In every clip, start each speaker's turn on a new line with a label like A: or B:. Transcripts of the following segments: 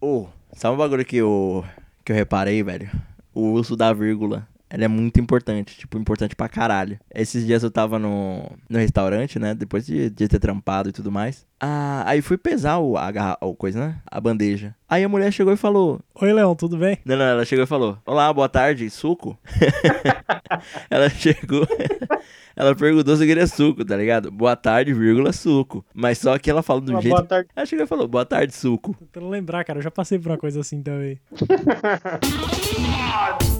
A: Ô, sabe um bagulho que eu, que eu reparei, velho? O uso da vírgula. Ela é muito importante, tipo, importante pra caralho. Esses dias eu tava no, no restaurante, né? Depois de, de ter trampado e tudo mais. Ah, aí fui pesar o, a, garra- o coisa, né? A bandeja. Aí a mulher chegou e falou:
B: Oi, Leão, tudo bem?
A: Não, não, ela chegou e falou: Olá, boa tarde, suco? ela chegou. ela perguntou se eu queria suco, tá ligado? Boa tarde, vírgula, suco. Mas só que ela falou do
C: Uma
A: jeito.
C: boa tarde.
A: Ela chegou e falou: Boa tarde, suco.
B: Tentando lembrar, cara, eu já passei por uma coisa assim também.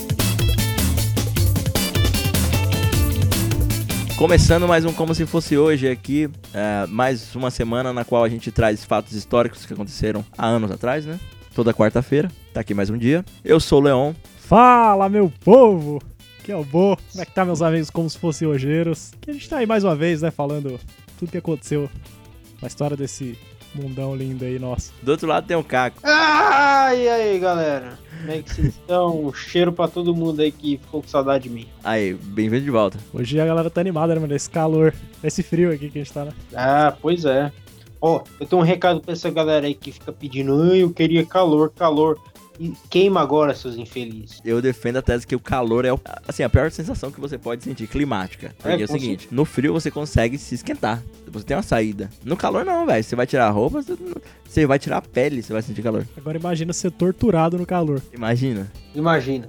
A: Começando mais um Como Se Fosse Hoje aqui, é, mais uma semana na qual a gente traz fatos históricos que aconteceram há anos atrás, né? Toda quarta-feira, tá aqui mais um dia. Eu sou o Leon.
B: Fala, meu povo! Que é o Bo. Como é que tá, meus amigos, como se fossem ojeiros? Que a gente tá aí mais uma vez, né, falando tudo que aconteceu na história desse mundão lindo aí nosso.
A: Do outro lado tem o Caco.
C: Ah, e aí, galera? Como é que vocês estão? Um cheiro pra todo mundo aí que ficou com saudade de mim.
A: Aí, bem-vindo de volta.
B: Hoje a galera tá animada, né, mano? Esse calor, esse frio aqui que a gente tá, né?
C: Ah, pois é. Ó, eu tenho um recado pra essa galera aí que fica pedindo, eu queria calor, calor. Queima agora, seus infelizes.
A: Eu defendo a tese que o calor é o- assim, a pior sensação que você pode sentir, climática. Porque é,
C: É,
A: o seguinte, no frio você consegue se esquentar. Você tem uma saída. No calor não, velho. Você vai tirar a roupa, você- você vai tirar a pele, você vai sentir calor.
B: Agora imagina ser torturado no calor.
A: Imagina.
C: Imagina.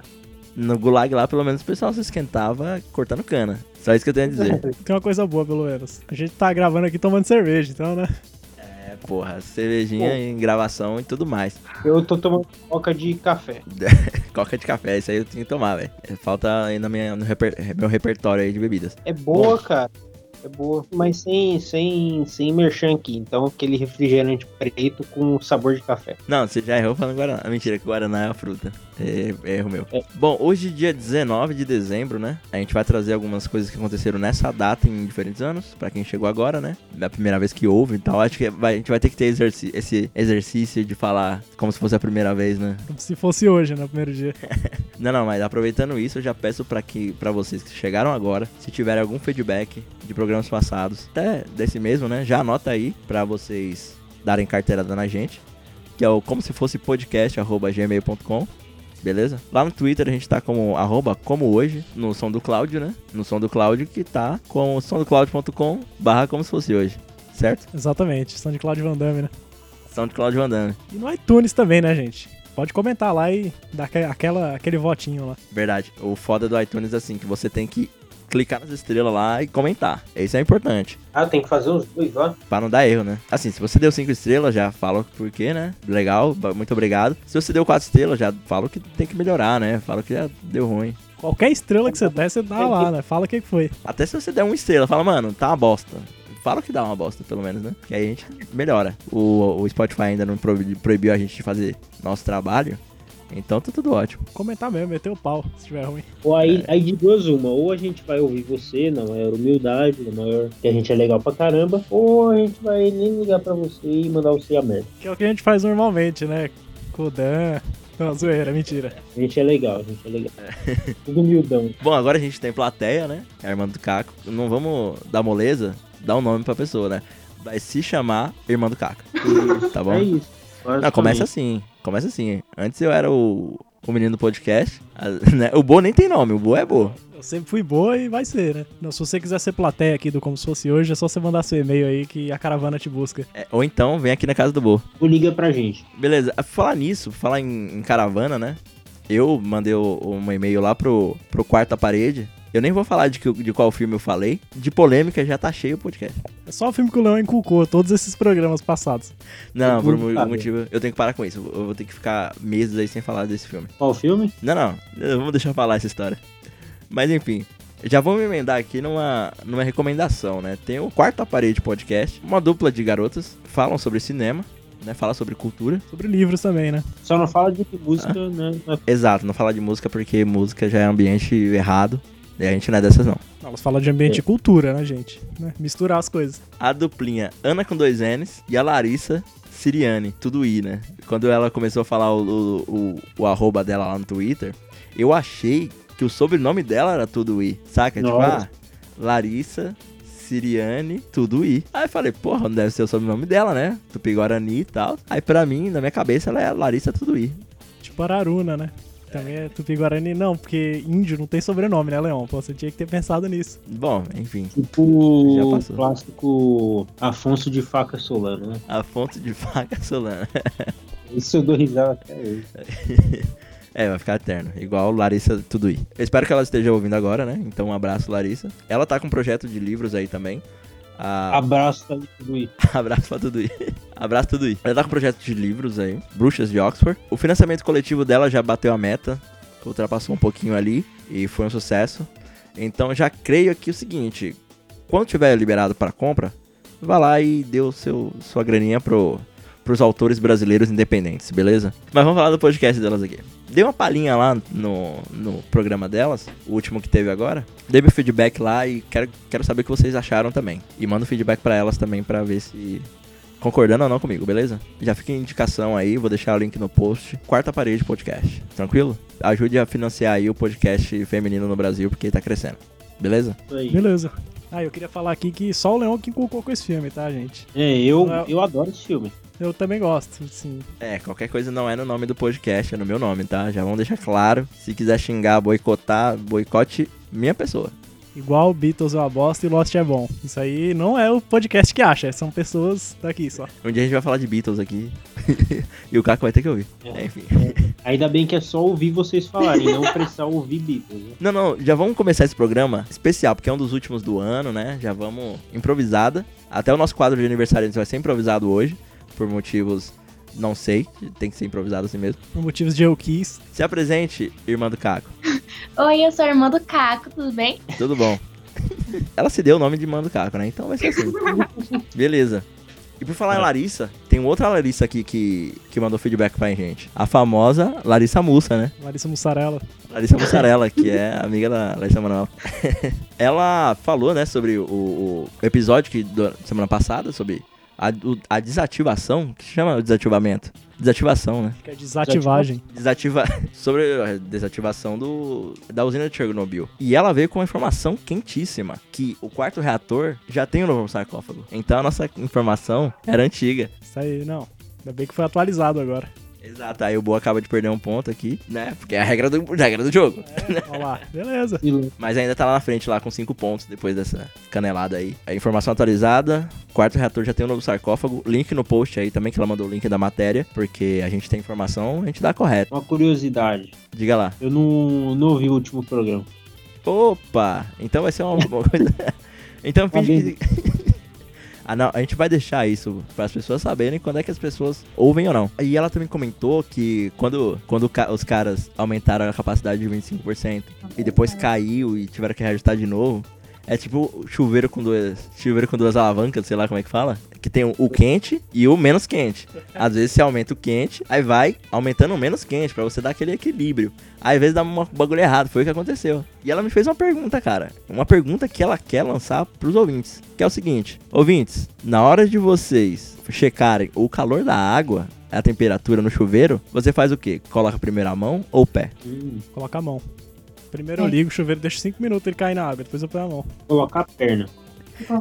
A: No gulag lá, pelo menos o pessoal se esquentava cortando cana. Só isso que eu tenho a dizer.
B: Tem uma coisa boa, pelo menos. A gente tá gravando aqui tomando cerveja, então, né?
A: É, porra, cervejinha
C: Pô.
A: em gravação e tudo mais.
C: Eu tô tomando coca de café.
A: Coca de café, isso aí eu tenho que tomar, velho. Falta aí na minha, no reper- meu repertório aí de bebidas.
C: É boa, cara. É boa. Mas sem, sem, sem merchan aqui. Então, aquele refrigerante preto com sabor de café.
A: Não, você já errou falando Guaraná. Mentira, que Guaraná é a fruta. É, erro meu.
C: É.
A: Bom, hoje, dia 19 de dezembro, né? A gente vai trazer algumas coisas que aconteceram nessa data em diferentes anos. Pra quem chegou agora, né? Da primeira vez que houve e tal. Acho que vai- a gente vai ter que ter exerci- esse exercício de falar como se fosse a primeira vez, né?
B: Como se fosse hoje, né? No primeiro dia.
A: Não, não, mas aproveitando isso, eu já peço pra que para vocês que chegaram agora, se tiverem algum feedback de programas passados, até desse mesmo, né? Já anota aí pra vocês darem carteirada na gente, que é o como se fosse podcast arroba gmail.com. Beleza? Lá no Twitter a gente tá como arroba como hoje, no som do Cláudio, né? No som do Cláudio que tá com somdocláudio.com barra como se fosse hoje. Certo?
B: Exatamente. São de Claudio Van Damme, né?
A: Som de Cláudio Van Damme.
B: E no iTunes também, né, gente? Pode comentar lá e dar aque- aquela, aquele votinho lá.
A: Verdade. O foda do iTunes é assim, que você tem que clicar nas estrelas lá e comentar. Isso é importante.
C: Ah, tem que fazer os dois lá?
A: Pra não dar erro, né? Assim, se você deu 5 estrelas, já fala o porquê, né? Legal, muito obrigado. Se você deu 4 estrelas, já fala que tem que melhorar, né? Fala que já deu ruim.
B: Qualquer estrela que você der, você dá lá, né? Fala o que foi.
A: Até se você der uma estrela, fala, mano, tá uma bosta. Fala que dá uma bosta, pelo menos, né? Que aí a gente melhora. O, o Spotify ainda não proibi- proibiu a gente de fazer nosso trabalho. Então tá tudo ótimo.
B: Comentar mesmo, meter o pau, se tiver ruim.
C: Ou aí, aí de duas uma, ou a gente vai ouvir você na maior humildade, na maior que a gente é legal pra caramba, ou a gente vai nem ligar pra você e mandar você a merda.
B: Que é o que a gente faz normalmente, né? Com o Dan. Não, zoeira, mentira.
C: A gente é legal, a gente é legal. Tudo humildão.
A: Bom, agora a gente tem plateia, né? É a irmã do Caco. Não vamos dar moleza, dar um nome pra pessoa, né? Vai se chamar Irmã do Caco. Tá bom?
C: É isso.
A: Não, começa assim. Começa assim. Antes eu era o, o menino do podcast. a- né? O Bo nem tem nome, o Bo é Bo.
B: Eu sempre fui boa e vai ser, né? Não, se você quiser ser plateia aqui do Como Se Fosse Hoje, é só você mandar seu e-mail aí que a caravana te busca.
A: É, ou então vem aqui na casa do Bo.
C: Ou liga pra gente.
A: Beleza, falar nisso, falar em, em caravana, né? Eu mandei o- um e-mail lá pro, pro quarta parede. Eu nem vou falar de, que- de qual filme eu falei. De polêmica já tá cheio o podcast.
B: É só o filme que o Leão inculcou, todos esses programas passados.
A: Não, por um motivo. Eu tenho que parar com isso. Eu vou ter que ficar meses aí sem falar desse filme.
C: Qual o filme?
A: Não, não. Vamos deixar falar essa história. Mas enfim. Já vou me emendar aqui numa, numa recomendação, né? Tem o Quarta Parede Podcast, uma dupla de garotas, falam sobre cinema, né? Fala sobre cultura.
B: Sobre livros também, né?
C: Só não fala de música, né?
A: Exato, não falar de música porque música já é ambiente errado. E a gente não é dessas, não.
B: Elas falam de ambiente e cultura, né, gente? Né? Misturar as coisas.
A: A duplinha Ana com dois N's e a Larissa Siriane, tudo I, né? Quando ela começou a falar o, o, o, o arroba dela lá no Twitter, eu achei que o sobrenome dela era tudo I, saca? Tipo,
C: Nossa.
A: ah, Larissa Siriane Tuduí. Aí eu falei, porra, não deve ser o sobrenome dela, né? Tupi-Guarani e tal. Aí pra mim, na minha cabeça, ela é Larissa Tuduí.
B: Tipo Araruna, né? Também é Tupi-Guarani, não, porque índio não tem sobrenome, né, Leão? Pô, você tinha que ter pensado nisso.
A: Bom, enfim.
C: Tipo o clássico Afonso de Faca Solano, né?
A: A fonte de faca solana.
C: Isso eu dou risada até hoje.
A: É, vai ficar eterno. Igual Larissa Tuduí. Eu espero que ela esteja ouvindo agora, né? Então, um abraço, Larissa. Ela tá com um projeto de livros aí também. Ah,
C: Abraço tudo aí.
A: abraço pra Tuduí. abraço, Tuduí. Ela tá com um projeto de livros aí. Bruxas de Oxford. O financiamento coletivo dela já bateu a meta. Ultrapassou um pouquinho ali. E foi um sucesso. Então, já creio aqui o seguinte. Quando tiver liberado para compra, vá lá e dê o seu, sua graninha pro, pros autores brasileiros independentes, beleza? Mas vamos falar do podcast delas aqui. Dei uma palhinha lá no, no programa delas, o último que teve agora. Dei meu feedback lá e quero, quero saber o que vocês acharam também. E mando feedback pra elas também pra ver se concordando ou não comigo, beleza? Já fica em indicação aí, vou deixar o link no post. Quarta parede podcast, tranquilo? Ajude a financiar aí o podcast feminino no Brasil porque tá crescendo. Beleza?
C: Aí.
B: Beleza. Ah, eu queria falar aqui que só o Leão que inculcou com esse filme, tá, gente?
C: É, eu,
B: é-
C: eu adoro esse filme.
B: Eu também gosto, sim.
A: É, qualquer coisa não é no nome do podcast, é no meu nome, tá? Já vamos deixar claro. Se quiser xingar, boicotar, boicote minha pessoa.
B: Igual Beatles é uma bosta e Lost é bom. Isso aí não é o podcast que acha, são pessoas daqui só.
A: Um dia a gente vai falar de Beatles aqui. e o Caco vai ter que ouvir.
C: É.
A: É, enfim.
C: Ainda bem que é só ouvir vocês falarem, não precisar ouvir Beatles. Né?
A: Não, não, já vamos começar esse programa especial, porque é um dos últimos do ano, né? Já vamos improvisada. Até o nosso quadro de aniversário vai ser improvisado hoje, por motivos não sei, tem que ser improvisado assim mesmo.
B: Por motivos de eu quis.
A: Se apresente, irmã do Caco.
D: Oi, eu sou a irmã do Caco, tudo bem?
A: Tudo bom? Ela se deu o nome de irmã do Caco, né? Então vai ser assim. Beleza. E por falar em Larissa, tem outra Larissa aqui que, que mandou feedback pra gente. A famosa Larissa Mussa, né?
B: Larissa Mussarela.
A: Larissa Mussarela, que é amiga da Larissa Manoel. Ela falou, né, sobre o, o episódio que, do, semana passada, sobre a, o- a desativação, que se chama o desativamento? Desativação, né?
B: Que é desativagem.
A: Desativa... sobre a desativação do, da usina de Chernobyl. E ela veio com uma informação quentíssima, que o quarto reator já tem um novo sarcófago. Então a nossa informação era antiga.
B: Isso aí, não. Ainda bem que foi atualizado agora.
A: Exato, aí o Boa acaba de perder um ponto aqui, né? Porque é a regra do, a regra do jogo.
B: Olha lá, beleza.
A: Mas ainda tá lá na frente, lá com 5 pontos depois dessa canelada aí. A informação atualizada. Quarto reator já tem um novo sarcófago. Link no post aí também, que ela mandou o link da matéria. Porque a gente tem informação, a gente dá correto.
C: Uma curiosidade,
A: Diga lá.
C: eu não, não ouvi o último programa.
A: Opa! Então vai ser uma, coisa. Então finge que. Ah, a gente vai deixar isso para as pessoas saberem quando é que as pessoas ouvem ou não. E ela também comentou que quando, quando os caras aumentaram a capacidade de 25% e depois caiu e tiveram que reajustar de novo, é tipo chuveiro com duas, chuveiro com duas alavancas, sei lá como é que fala, que tem o, quente e o menos quente. Às vezes você aumenta o quente, aí vai aumentando o menos quente pra você dar aquele equilíbrio. Aí às vezes dá um bagulho errado, foi o que aconteceu. E ela me fez uma pergunta, cara. Uma pergunta que ela quer lançar pros ouvintes. Que é o seguinte: Ouvintes, na hora de vocês checarem o calor da água, a temperatura no chuveiro, você faz o quê? Coloca primeiro a mão ou o pé?
C: Hum,
B: Coloca a mão. Primeiro eu ligo o chuveiro, deixo 5 minutos ele cair na água, depois eu ponho a mão.
C: colocar a perna.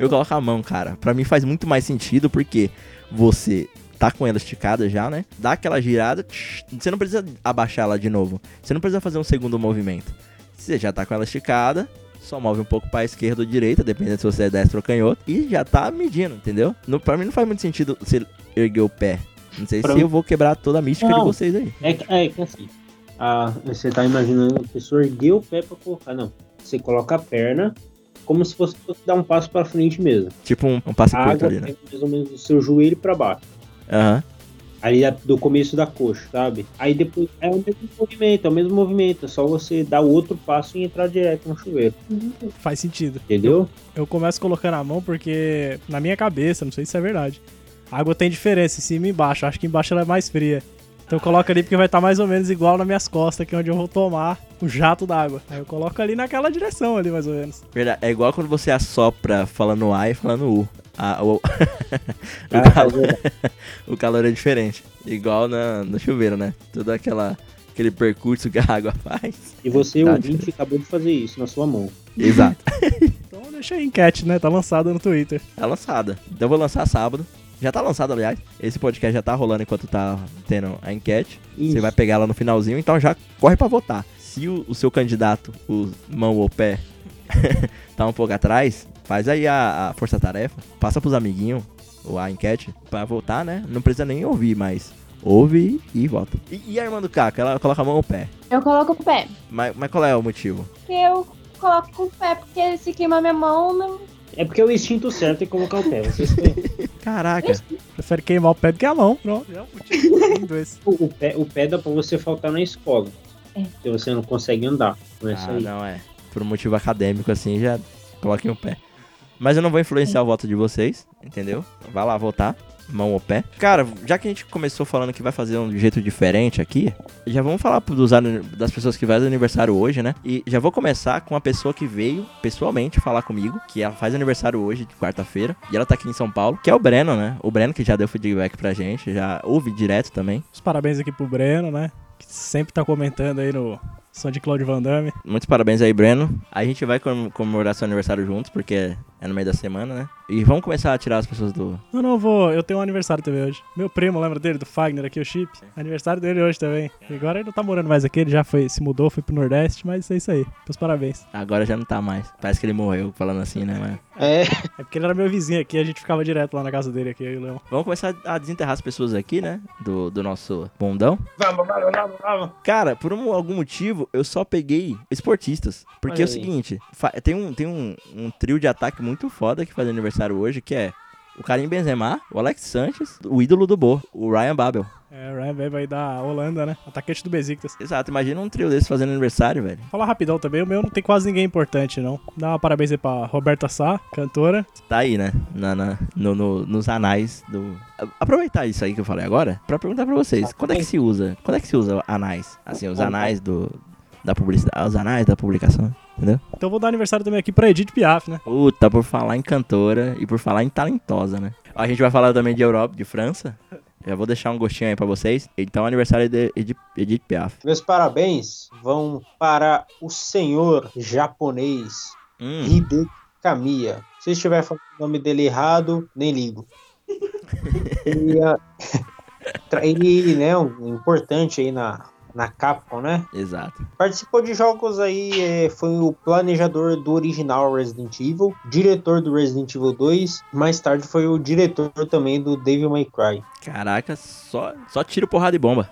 A: Eu coloco a mão, cara. Pra mim faz muito mais sentido porque você tá com ela esticada já, né? Dá aquela girada, você não precisa abaixar ela de novo. Você não precisa fazer um segundo movimento. Você já tá com ela esticada, só move um pouco pra esquerda ou direita, dependendo se você é destro ou canhoto, e já tá medindo, entendeu? No, pra mim não faz muito sentido você erguer o pé. Não sei
C: Pra
A: se
C: mim-
A: eu vou quebrar toda a mística
C: Não.
A: de vocês aí.
C: É, que- é que assim, a, você tá imaginando a pessoa erguer o pé pra colocar. Não, você coloca a perna como se fosse dar um passo pra frente mesmo.
A: Tipo um, um passe
C: A
A: curto ali, né?
C: mais ou menos do seu joelho pra baixo.
A: Aham.
C: Ali é do começo da coxa, sabe? Aí depois é o mesmo movimento, é o mesmo movimento. É só você dar o outro passo e entrar direto no chuveiro.
B: Faz sentido.
C: Entendeu?
B: Eu começo colocando a mão porque, na minha cabeça, não sei se é verdade, a água tem diferença em cima e embaixo. Eu acho que embaixo ela é mais fria. Então eu coloco ali porque vai estar mais ou menos igual nas minhas costas, que é onde eu vou tomar o jato d'água. Aí eu coloco ali naquela direção ali, mais ou menos.
A: Verdade. É igual quando você assopra falando A e falando U. Ah, o, o,
C: Ah,
A: calor, o calor é diferente. Igual na, no chuveiro, né? Todo aquela, aquele percurso que a água faz.
C: E você,
A: Tá
C: ouvinte, acabou de fazer isso na sua mão.
A: Exato.
B: Então Deixa aí a enquete, né? Tá lançada no Twitter.
A: Tá lançada. Então eu vou lançar sábado. Já tá lançado, aliás. Esse podcast já tá rolando enquanto tá tendo a enquete.
C: Isso.
A: Você vai pegar ela no finalzinho, então já corre pra votar. Se o, o seu candidato, o mão ou pé, tá um pouco atrás, faz aí a, a força-tarefa, passa pros amiguinhos ou a enquete pra votar, né? Não precisa nem ouvir, mas ouve e vota. E, e a irmã do Caco, ela coloca a mão ou pé.
D: Eu coloco o pé.
A: Mas, mas qual é o motivo?
D: Porque eu coloco o pé, porque se queima minha mão, não...
C: É porque é o instinto certo é colocar o pé. Vocês têm...
A: Caraca.
B: Prefere queimar o pé do que a mão. Pronto, é um
C: o, o pé, o pé dá pra você faltar na escola.
D: É.
C: Porque você não consegue andar. Não é isso
A: Ah,
C: aí.
A: não é. Por um motivo acadêmico, assim, já coloquem o pé. Mas eu não vou influenciar o voto de vocês, entendeu? Vai lá votar, mão ou pé. Cara, já que a gente começou falando que vai fazer um jeito diferente aqui, já vamos falar dos, das pessoas que fazem aniversário hoje, né? E já vou começar com uma pessoa que veio pessoalmente falar comigo, que ela faz aniversário hoje, de quarta-feira, e ela tá aqui em São Paulo, que é o Breno, né? O Breno que já deu feedback pra gente, já ouve direto também.
B: Os parabéns aqui pro Breno, né? Que sempre tá comentando aí no som de Claudio Van Damme.
A: Muitos parabéns aí, Breno. A gente vai com- comemorar seu aniversário juntos, porque é no meio da semana, né? E vamos começar a tirar as pessoas do.
B: Não, não, eu vou. Eu tenho um aniversário também hoje. Meu primo, lembra dele, do Fagner aqui, o Chip? Aniversário dele hoje também. E agora ele não tá morando mais aqui, ele já foi, se mudou, foi pro Nordeste, mas é isso aí. Meus parabéns.
A: Agora já não tá mais. Parece que ele morreu falando assim, né? Mas...
C: É,
B: É porque ele era meu vizinho aqui, a gente ficava direto lá na casa dele aqui, eu e o Leão.
A: Vamos começar a desenterrar as pessoas aqui, né? Do, do nosso bondão.
C: vamos, vamos, vamos, vamos.
A: Cara, por um- algum motivo, eu só peguei esportistas. Porque
C: Olha
A: é o
C: aí.
A: seguinte: tem, um, tem um, um trio de ataque muito foda que faz aniversário hoje, que é o Karim Benzema, o Alex Sanches, o ídolo do Bo, o Ryan Babel.
B: É, o Ryan Baby aí da Holanda, né? Atacante do Besiktas.
A: Exato, imagina um trio desse fazendo aniversário, velho.
B: Falar rapidão também, o meu não tem quase ninguém importante, não. Dá uma parabéns aí pra Roberta Sá, cantora.
A: Tá aí, né? Na, na- no- no- nos anais do. Aproveitar isso aí que eu falei agora, pra perguntar pra vocês: quando é que se usa? Quando é que se usa anais? Assim, os anais do. Da publicidade. Os anais da publicação, entendeu?
B: Então eu vou dar aniversário também aqui pra Edith Piaf, né?
A: Puta, por falar em cantora e por falar em talentosa, né? A gente vai falar também de Europa, de França. Já vou deixar um gostinho aí pra vocês. Então, aniversário de Edith, Edith Piaf.
C: Meus parabéns vão para o senhor japonês
A: Hum,
C: Hideki Kamiya. Se estiver falando o nome dele errado, nem ligo. ele, tra- ele, né, um importante aí na, na Capcom, né?
A: exato.
C: Participou de jogos aí, é, foi o planejador do original Resident Evil, diretor do Resident Evil 2, mais tarde foi o diretor também do Devil May Cry.
A: Caraca, só, só tiro, porrada e bomba.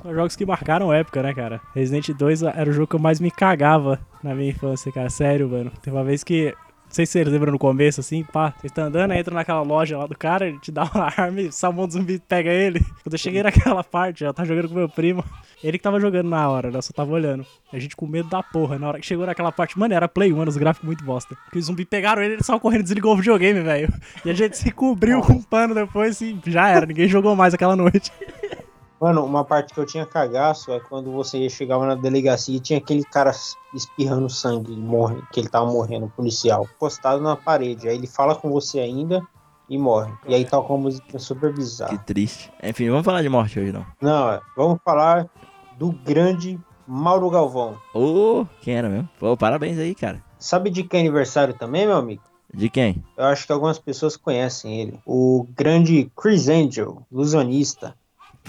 B: São jogos que marcaram época, né, cara? Resident 2 era o jogo que eu mais me cagava na minha infância, cara. Sério, mano. Teve uma vez que. Não sei se vocês lembram no começo, assim, pá. Você tá andando, entra naquela loja lá do cara, ele te dá uma arma e o salmão do zumbi pega ele. Quando eu cheguei naquela parte, eu tava jogando com meu primo. Ele que tava jogando na hora, né? Eu só tava olhando. A gente com medo da porra. Na hora que chegou naquela parte, mano, era Play 1, os gráficos muito bosta. Porque os zumbi pegaram ele, ele saiu correndo e desligou o videogame, velho. E a gente se cobriu com um pano depois e já era. Ninguém jogou mais aquela noite.
C: Mano, uma parte que eu tinha cagaço é quando você chegava na delegacia e tinha aquele cara espirrando sangue, morre, que ele tava morrendo, o policial, postado na parede. Aí ele fala com você ainda e morre. E aí toca uma música super
A: Que
C: bizarra.
A: triste. Enfim, vamos falar de morte hoje, não.
C: Não, é, vamos falar do grande Mauro Galvão.
A: Ô, quem era mesmo? Pô, parabéns aí, cara.
C: Sabe de que é aniversário também, meu amigo?
A: De quem?
C: Eu acho que algumas pessoas conhecem ele. O grande Chris Angel, ilusionista.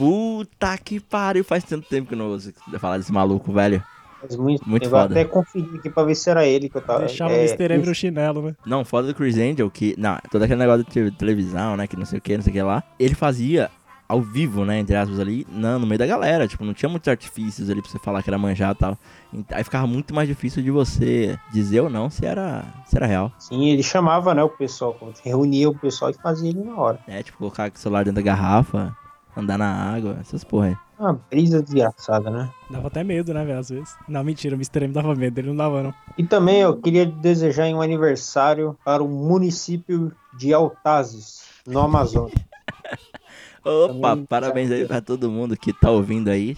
A: Puta que pariu, faz tanto tempo que eu não ouço falar desse maluco, velho.
C: Faz muito,
A: Muito
C: eu
A: foda.
C: até conferir aqui pra ver se era ele que eu tava.
B: Deixava
C: é,
B: o Mr. M no chinelo, né?
A: Não, foda do Chris Angel, que. Não, todo aquele negócio de te- televisão, né? Que não sei o que, não sei o que lá. Ele fazia ao vivo, né? Entre aspas, ali, não, no meio da galera. Tipo, não tinha muitos artifícios ali pra você falar que era manjado e tal. Aí ficava muito mais difícil de você dizer ou não se era, se era real.
C: Sim, ele chamava, né, o pessoal, reunia o pessoal e fazia ele na hora.
A: É, tipo, colocar o celular dentro da garrafa, andar na água, essas porra aí.
C: Uma brisa desgraçada, né?
B: Dava até medo, né, velho, às vezes. Não, mentira, o Mr. M dava medo, ele não dava, não.
C: E também eu queria desejar um aniversário para o município de Altazes, no Amazonas.
A: Opa,
C: Também-
A: parabéns aí pra todo mundo que tá ouvindo aí.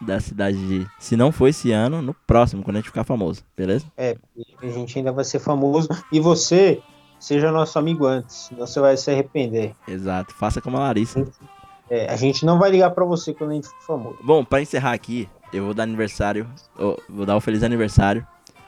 A: Da cidade de. Se não for esse ano, no próximo, quando a gente ficar famoso, beleza?
C: É, a gente ainda vai ser famoso. E você, seja nosso amigo antes, senão você vai se arrepender.
A: Exato. Faça como a Larissa.
C: É, a gente não vai ligar pra você quando a gente for famoso.
A: Bom, pra encerrar aqui, eu vou dar aniversário. vou dar um feliz aniversário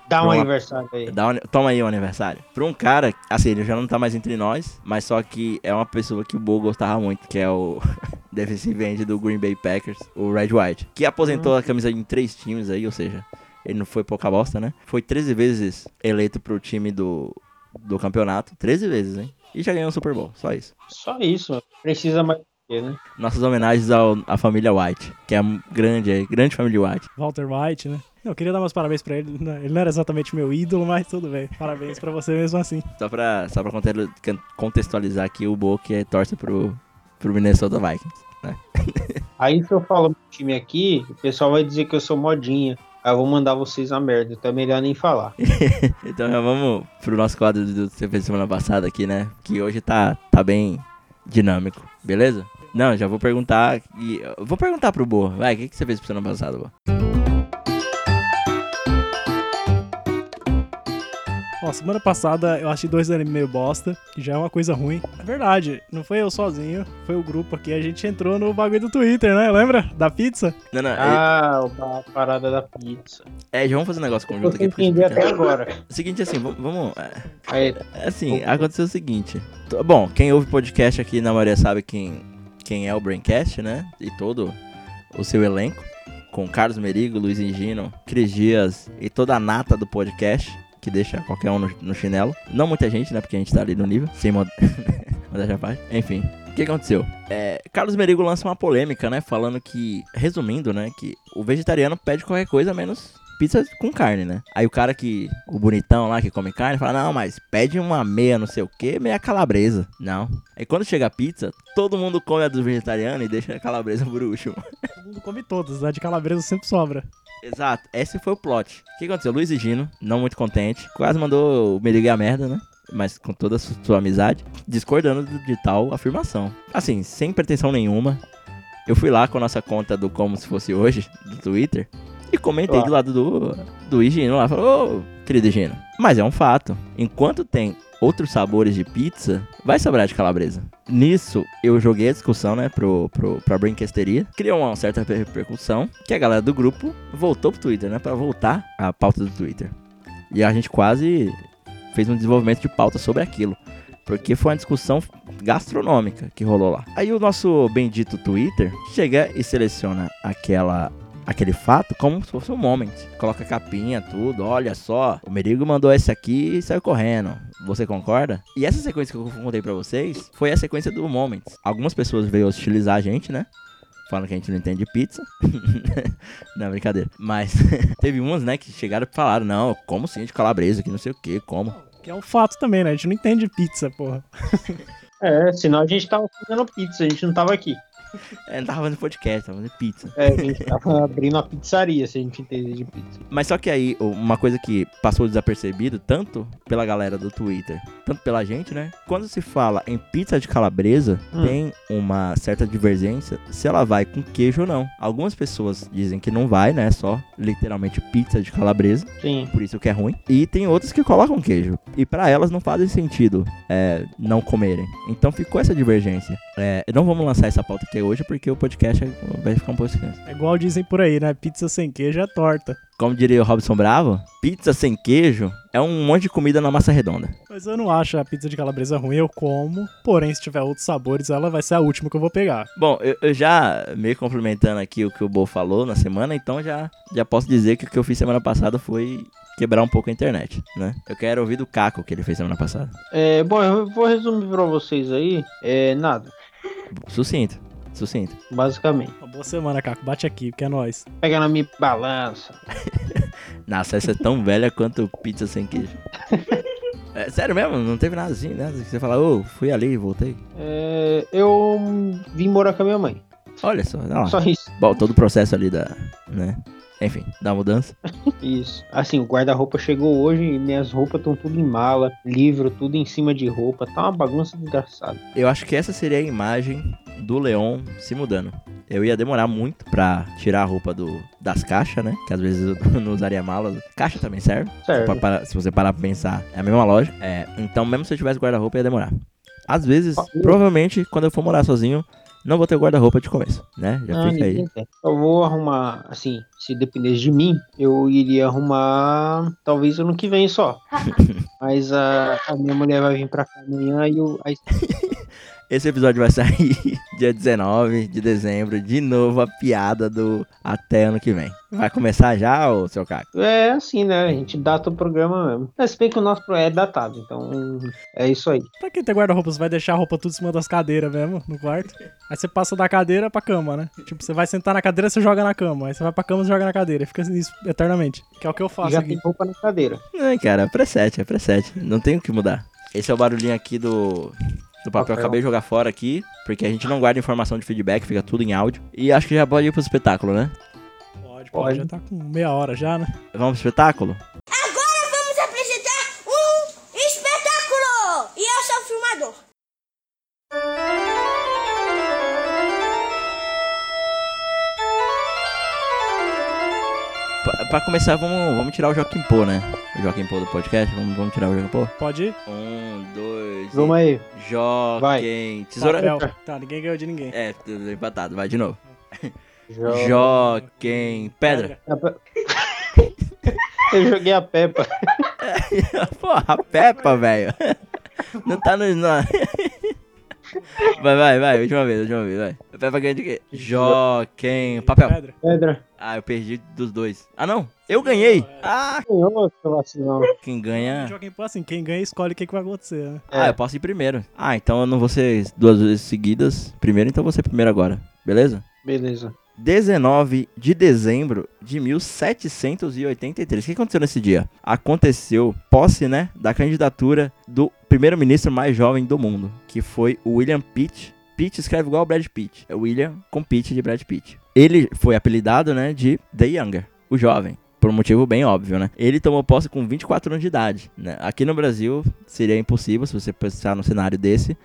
C: Dá um
A: Uma-
C: aniversário aí.
A: Dá um- toma aí o aniversário. Pra um cara, assim, ele já não tá mais entre nós, mas só que é uma pessoa que o Bo gostava muito, que é o defensive end do Green Bay Packers, o Red White, que aposentou a camisa em três times aí, ou seja, ele não foi pouca bosta, né? Foi 13 vezes eleito pro time do, do campeonato. 13 vezes, hein? E já ganhou um Super Bowl, só isso.
C: Só isso, mano. Precisa mais né?
A: Nossas homenagens ao, à família White, que é a grande, é, grande família White.
B: Walter White, né? Eu queria dar meus parabéns pra ele. Não, Ele não era exatamente meu ídolo, mas tudo bem. Parabéns pra você mesmo assim.
A: Só pra, só pra conte- contextualizar aqui, o Bo que é torce pro, pro Minnesota Vikings.
C: Aí se eu falo meu time aqui, o pessoal vai dizer que eu sou modinha. Aí eu vou mandar vocês a merda. Então é melhor nem falar.
A: Então já vamos pro nosso quadro do que você fez semana passada aqui, né? Que hoje tá, tá bem dinâmico, beleza? Não, já vou perguntar. E, eu vou perguntar pro Boa. Vai, o que, que você fez semana passada, Boa?
B: Ó, semana passada eu achei dois animes meio bosta, que já é uma coisa ruim. É verdade, não foi eu sozinho, foi o grupo aqui. A gente entrou no bagulho do Twitter, né? Lembra? Da pizza?
A: Não, não,
C: Ah, a parada da pizza.
A: é, já vamos fazer um negócio conjunto aqui. porque
C: entender
A: explica-
C: até agora.
A: O seguinte, assim, vamos. é,
C: Aí,
A: é assim, aconteceu o seguinte. Bom, quem ouve podcast aqui na maioria sabe quem, quem é o Braincast, né? E todo o seu elenco. Com Carlos Merigo, Luiz Engino, Cris Dias e toda a nata do podcast. Que deixa qualquer um no, no chinelo. Não muita gente, né? Porque a gente tá ali no nível. Sem mod... modéstia parte. Enfim. O que aconteceu? É, Carlos Merigo lança uma polêmica, né? Falando que, resumindo, né? Que o vegetariano pede qualquer coisa menos pizza com carne, né? Aí o cara que, o bonitão lá que come carne, fala: Não, mas pede uma meia não sei o que, meia calabresa. Não. Aí quando chega a pizza, todo mundo come a do vegetariano e deixa a calabresa por último.
B: Todo mundo come todas, a de calabresa sempre sobra.
A: Exato, esse foi o plot. O que aconteceu? Luiz e Gino, não muito contente, quase mandou o Merigo a merda, né? Mas com toda a su- sua amizade, discordando de tal afirmação. Assim, sem pretensão nenhuma, eu fui lá com a nossa conta do Como Se Fosse Hoje, do Twitter, e comentei do lado do, do Higino lá, falou, ô, querido Higino, mas é um fato, enquanto tem outros sabores de pizza, vai sobrar de calabresa. Nisso, eu joguei a discussão, né, pro, pro, pra brinquesteria. Criou uma certa repercussão, que a galera do grupo voltou pro Twitter, né, pra voltar à pauta do Twitter. E a gente quase fez um desenvolvimento de pauta sobre aquilo. Porque foi uma discussão gastronômica que rolou lá. Aí o nosso bendito Twitter chega e seleciona aquela aquele fato como se fosse um moment. Coloca capinha, tudo. Olha só, o Merigo mandou esse aqui e saiu correndo. Você concorda? E essa sequência que eu contei pra vocês foi a sequência do moment. Algumas pessoas veio hostilizar a gente, né? Falando que a gente não entende pizza. não, brincadeira. Mas teve umas, né, que chegaram e falaram: não, como sim de calabresa, que não sei o que, como.
B: Que é um fato também, né? A gente não entende pizza, porra.
C: é, senão a gente tava fazendo pizza, a gente não tava aqui.
A: É, não tava fazendo podcast, tava fazendo pizza.
C: É, a gente tava abrindo uma pizzaria, se a gente entender de pizza.
A: Mas só que aí, uma coisa que passou desapercebido, tanto pela galera do Twitter, tanto pela gente, né? Quando se fala em pizza de calabresa,
C: Hum.
A: tem uma certa divergência se ela vai com queijo ou não. Algumas pessoas dizem que não vai, né? Só literalmente pizza de calabresa,
C: Sim.
A: por isso que é ruim. E tem outras que colocam queijo. E pra elas não fazem sentido é, não comerem. Então ficou essa divergência. É, não vamos lançar essa pauta aqui hoje porque o podcast vai ficar um pouco extenso.
B: É igual dizem por aí, né? Pizza sem queijo é torta.
A: Como diria o Robson Bravo, pizza sem queijo é um monte de comida na massa redonda.
B: Mas eu não acho a pizza de calabresa ruim, eu como. Porém, se tiver outros sabores, ela vai ser a última que eu vou pegar.
A: Bom, eu, eu já meio complementando aqui o que o Bo falou na semana, então já, já posso dizer que o que eu fiz semana passada foi quebrar um pouco a internet, né? Eu quero ouvir do Caco que ele fez semana passada.
C: É, bom, eu vou resumir pra vocês aí. É, nada,
A: Sucinto, sucinto.
C: basicamente.
B: Uma boa semana, Caco. Bate aqui, que é nóis.
C: Pega na minha balança.
A: Nossa, essa é tão velha quanto pizza sem queijo. É, sério mesmo, não teve nada assim, né? Você fala, ô, fui ali e voltei.
C: É, eu vim morar com a minha mãe.
A: Olha só, lá.
C: Só isso.
A: Bom, todo o processo ali da, né? Enfim, da mudança.
C: Isso. Assim, o guarda-roupa chegou hoje e minhas roupas estão tudo em mala, livro tudo em cima de roupa. Tá uma bagunça desgraçada.
A: Eu acho que essa seria a imagem do Leon se mudando. Eu ia demorar muito pra tirar a roupa do, das caixas, né? Que às vezes eu não usaria mala. Caixa também serve.
C: Certo.
A: Pra parar- se você parar pra pensar, é a mesma lógica. É, então, mesmo se eu tivesse guarda-roupa, ia demorar. Às vezes,
C: Ah,
A: provavelmente, quando eu for morar sozinho, não vou ter guarda-roupa de começo, né? Já
C: Ah,
A: fica aí.
C: Eu vou arrumar, assim, se dependesse de mim, eu iria arrumar talvez ano que vem só. Mas a, a minha mulher vai vir pra cá amanhã e eu, aí
A: Esse episódio vai sair dia 19 de dezembro. De novo a piada do até ano que vem. Vai começar já, ô seu Caco?
C: É assim, né? A gente data o programa mesmo. Mas bem que o nosso é datado, então é isso aí.
B: Pra quem tem guarda-roupa, você vai deixar a roupa tudo em cima das cadeiras mesmo, no quarto. Aí você passa da cadeira pra cama, né? Tipo, você vai sentar na cadeira, você joga na cama. Aí você vai pra cama, você joga na cadeira. E fica assim isso eternamente. Que é o que eu faço
C: já
B: aqui.
C: tem roupa na cadeira.
A: Não, cara, é preset, é preset. Não tem o que mudar. Esse é o barulhinho aqui do, do papel.
C: Papel.
A: Acabei de jogar fora aqui, porque a gente não guarda informação de feedback, fica tudo em áudio. E acho que já pode ir pro espetáculo, né?
B: Pode, pode.
C: Pode.
B: Já tá com meia hora já, né?
A: Vamos pro espetáculo? Pra, pra começar, vamos, vamos tirar o Joaquim Pô, né? O Joaquim Pô do podcast. Vamos, vamos tirar o Joaquim Pô?
B: Pode ir?
A: Um, dois.
C: Vamos aí.
A: Joaquim. Tesoura.
B: Papel. Tá, ninguém ganhou de ninguém.
A: É, tudo empatado. Vai de novo.
C: Joga-
A: Joaquim. Pedra.
C: Eu joguei a Peppa.
A: Porra, a Peppa, velho. Não tá no. Vai, vai, vai. Última vez, última vez, vai. Peppa ganha de quê? Joaquim. Papel.
B: Pedra.
C: Pedra.
A: Ah, eu perdi dos dois. Ah, não. Eu ganhei. Ah,
C: Ganhou, seu vacilão.
A: quem ganha.
B: Em assim, quem ganha escolhe o que, que vai acontecer, né?
A: Ah, eu posso ir primeiro. Ah, então eu não vou ser duas vezes seguidas. Primeiro, então eu vou ser primeiro agora. Beleza?
C: Beleza.
A: 19 de dezembro de 1783. O que aconteceu nesse dia? Aconteceu posse, né, da candidatura do primeiro-ministro mais jovem do mundo, que foi William Pitt. Pitt escreve igual Brad Pitt. É William com Pitt de Brad Pitt. Ele foi apelidado, né, de The Younger, o jovem. Por um motivo bem óbvio, né? Ele tomou posse com 24 anos de idade. Né? Aqui no Brasil seria impossível se você pensar num cenário desse,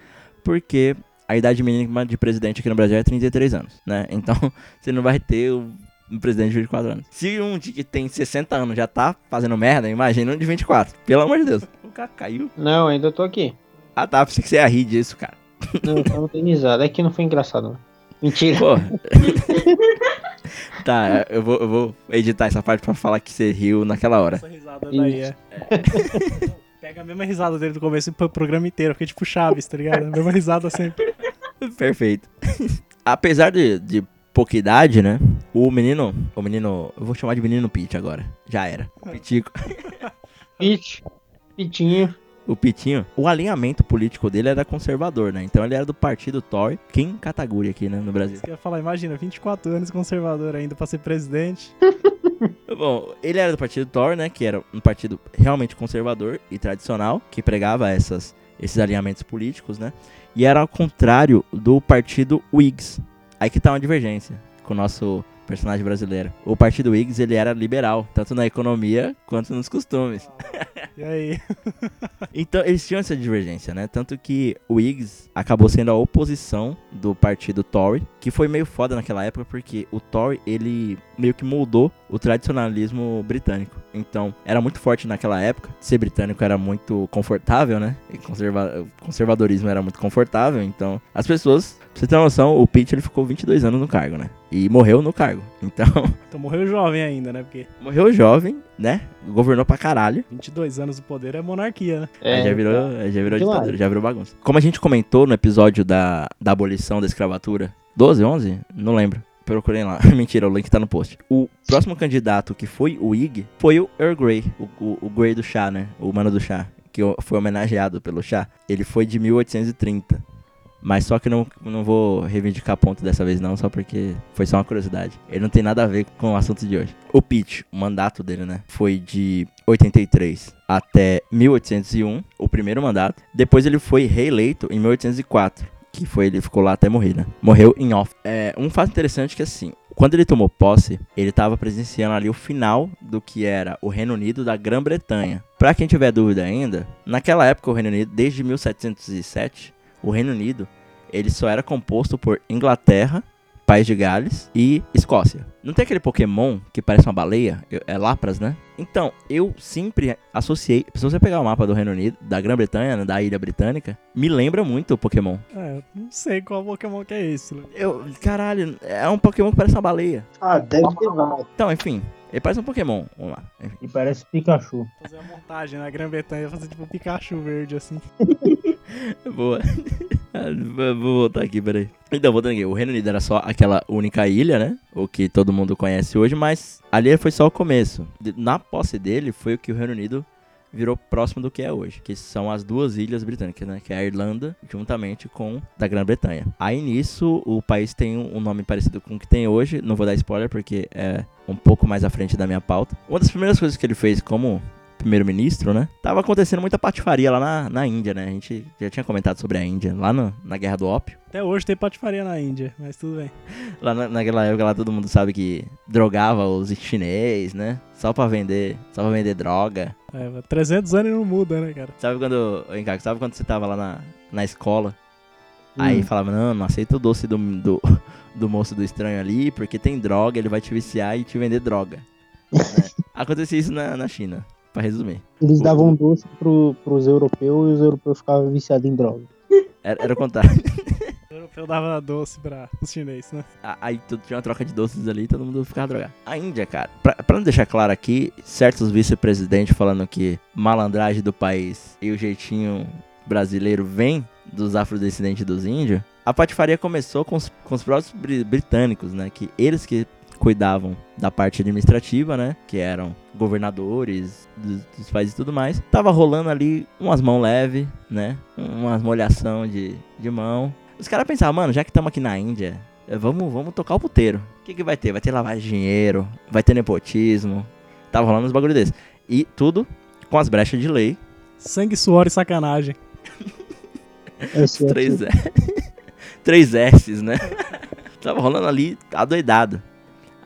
A: porque a idade mínima de presidente aqui no Brasil é 33 anos, né? Então, você não vai ter um um presidente de 24 anos. Se um de que tem 60 anos já tá fazendo merda, imagina um de 24. Pelo amor de Deus. O cara caiu.
C: Não, ainda tô aqui.
A: Ah tá, pensei que você ia rir disso, cara.
C: Não, eu não tenho risada. É que não foi engraçado, não. Mentira.
A: Porra. tá, eu vou, eu vou editar essa parte pra falar que você riu naquela hora.
B: Essa risada daí é. Pega a mesma risada dele do começo e põe o programa inteiro, porque é tipo Chaves, tá ligado? A mesma risada sempre.
A: Perfeito. Apesar de, de pouca idade, né? O menino. O menino. Eu vou chamar de menino Pete agora. Já era. O Pitico.
C: Pit. Pitinho.
A: o Pitinho, o alinhamento político dele era conservador, né? Então ele era do partido Tory, Kim Kataguri aqui, né, no Brasil.
B: Eu ia falar, imagina, 24 anos conservador ainda pra ser presidente.
A: Bom, ele era do partido Tory, né, que era um partido realmente conservador e tradicional, que pregava essas, esses alinhamentos políticos, né? E era ao contrário do partido Whigs. Aí que tá uma divergência com o nosso personagem brasileiro. O partido Whigs, ele era liberal, tanto na economia quanto nos costumes.
B: E aí?
A: Então, eles tinham essa divergência, né? Tanto que o Whigs acabou sendo a oposição do partido Tory, que foi meio foda naquela época, porque o Tory, ele meio que moldou o tradicionalismo britânico. Então, era muito forte naquela época. Ser britânico era muito confortável, né? E conserva conservadorismo era muito confortável. Então, as pessoas, pra você ter uma noção, o Pitt, ele ficou 22 anos no cargo, né? E morreu no cargo. Então,
B: Então morreu jovem ainda, né? Porque
A: morreu jovem, né? Governou pra caralho.
B: 22 anos do poder é monarquia, né?
A: Aí já virou, aí já virou ditadura, já virou bagunça. Como a gente comentou no episódio da, da abolição da escravatura, 12, 11? Não lembro. Procurem lá. Mentira, o link tá no post. O próximo candidato que foi o Ig foi o Earl Grey, o, o, o Grey do chá, né? O mano do chá, que foi homenageado pelo chá. Ele foi de 1830. Mas só que não, não vou reivindicar ponto dessa vez não, só porque foi só uma curiosidade. Ele não tem nada a ver com o assunto de hoje. O Pitt, o mandato dele, né, foi de 83 até 1801, o primeiro mandato. Depois ele foi reeleito em 1804, que foi ele ficou lá até morrer, né? Morreu em off. É, um fato interessante é que assim, quando ele tomou posse, ele estava presenciando ali o final do que era o Reino Unido da Grã-Bretanha. Pra quem tiver dúvida ainda, naquela época o Reino Unido, desde 1707, o Reino Unido, ele só era composto por Inglaterra, País de Gales e Escócia. Não tem aquele Pokémon que parece uma baleia? É Lapras, né? Então, eu sempre associei. Se você pegar o mapa do Reino Unido, da Grã-Bretanha, né, da ilha britânica, me lembra muito o Pokémon.
B: É, eu não sei qual Pokémon que é esse. Lu.
A: Eu, caralho, é um Pokémon que parece uma baleia.
C: Ah, deve ter vários.
A: Então, enfim, ele parece um Pokémon. Vamos lá. Enfim.
C: E parece Pikachu.
B: Fazer a montagem na Grã-Bretanha, fazer tipo um Pikachu verde assim.
A: Boa. Ah, vou voltar aqui, peraí. Então, voltando aqui. O Reino Unido era só aquela única ilha, né? O que todo mundo conhece hoje, mas ali foi só o começo. Na posse dele foi o que o Reino Unido virou próximo do que é hoje, que são as duas ilhas britânicas, né? Que é a Irlanda, juntamente com da Grã-Bretanha. Aí nisso, o país tem um nome parecido com o que tem hoje. Não vou dar spoiler porque é um pouco mais à frente da minha pauta. Uma das primeiras coisas que ele fez como primeiro-ministro, né? Tava acontecendo muita patifaria lá na, na Índia, né? A gente já tinha comentado sobre a Índia, lá no- na Guerra do Ópio.
B: Até hoje tem patifaria na Índia, mas tudo bem.
A: Lá na- naquela época lá todo mundo sabe que drogava os chinês, né? Só pra vender, só pra vender droga.
B: É, 300 anos e não muda, né, cara?
A: Sabe quando, Henrique, sabe quando você tava lá na, na escola? Aí falava, não, não aceita o doce do, do, do moço do estranho ali, porque tem droga, ele vai te viciar e te vender droga. né? Acontecia isso na, na China, pra resumir.
C: Eles davam doce pro, pros europeus e os europeus ficavam viciados em droga.
A: Era, era o contrário.
B: O europeu dava doce pra os chineses, né?
A: Aí tudo tinha uma troca de doces ali e todo mundo ficava drogado. A Índia, cara, pra, pra não deixar claro aqui, certos vice-presidentes falando que malandragem do país e o jeitinho brasileiro vem dos afrodescendentes dos índios, a patifaria começou com os, com os próprios bri- britânicos, né? Que eles que cuidavam da parte administrativa, né? Que eram governadores dos, dos países e tudo mais. Tava rolando ali umas mãos leves, né? Umas molhação de, de mão. Os caras pensavam, mano, já que estamos aqui na Índia, eh, vamos, vamos tocar o puteiro. O que, que vai ter? Vai ter lavagem de dinheiro, vai ter nepotismo. Tava rolando uns bagulho desses. E tudo com as brechas de lei.
B: Sangue, suor e sacanagem.
C: É
A: Três, S- três S's, né? Tava rolando ali adoidado.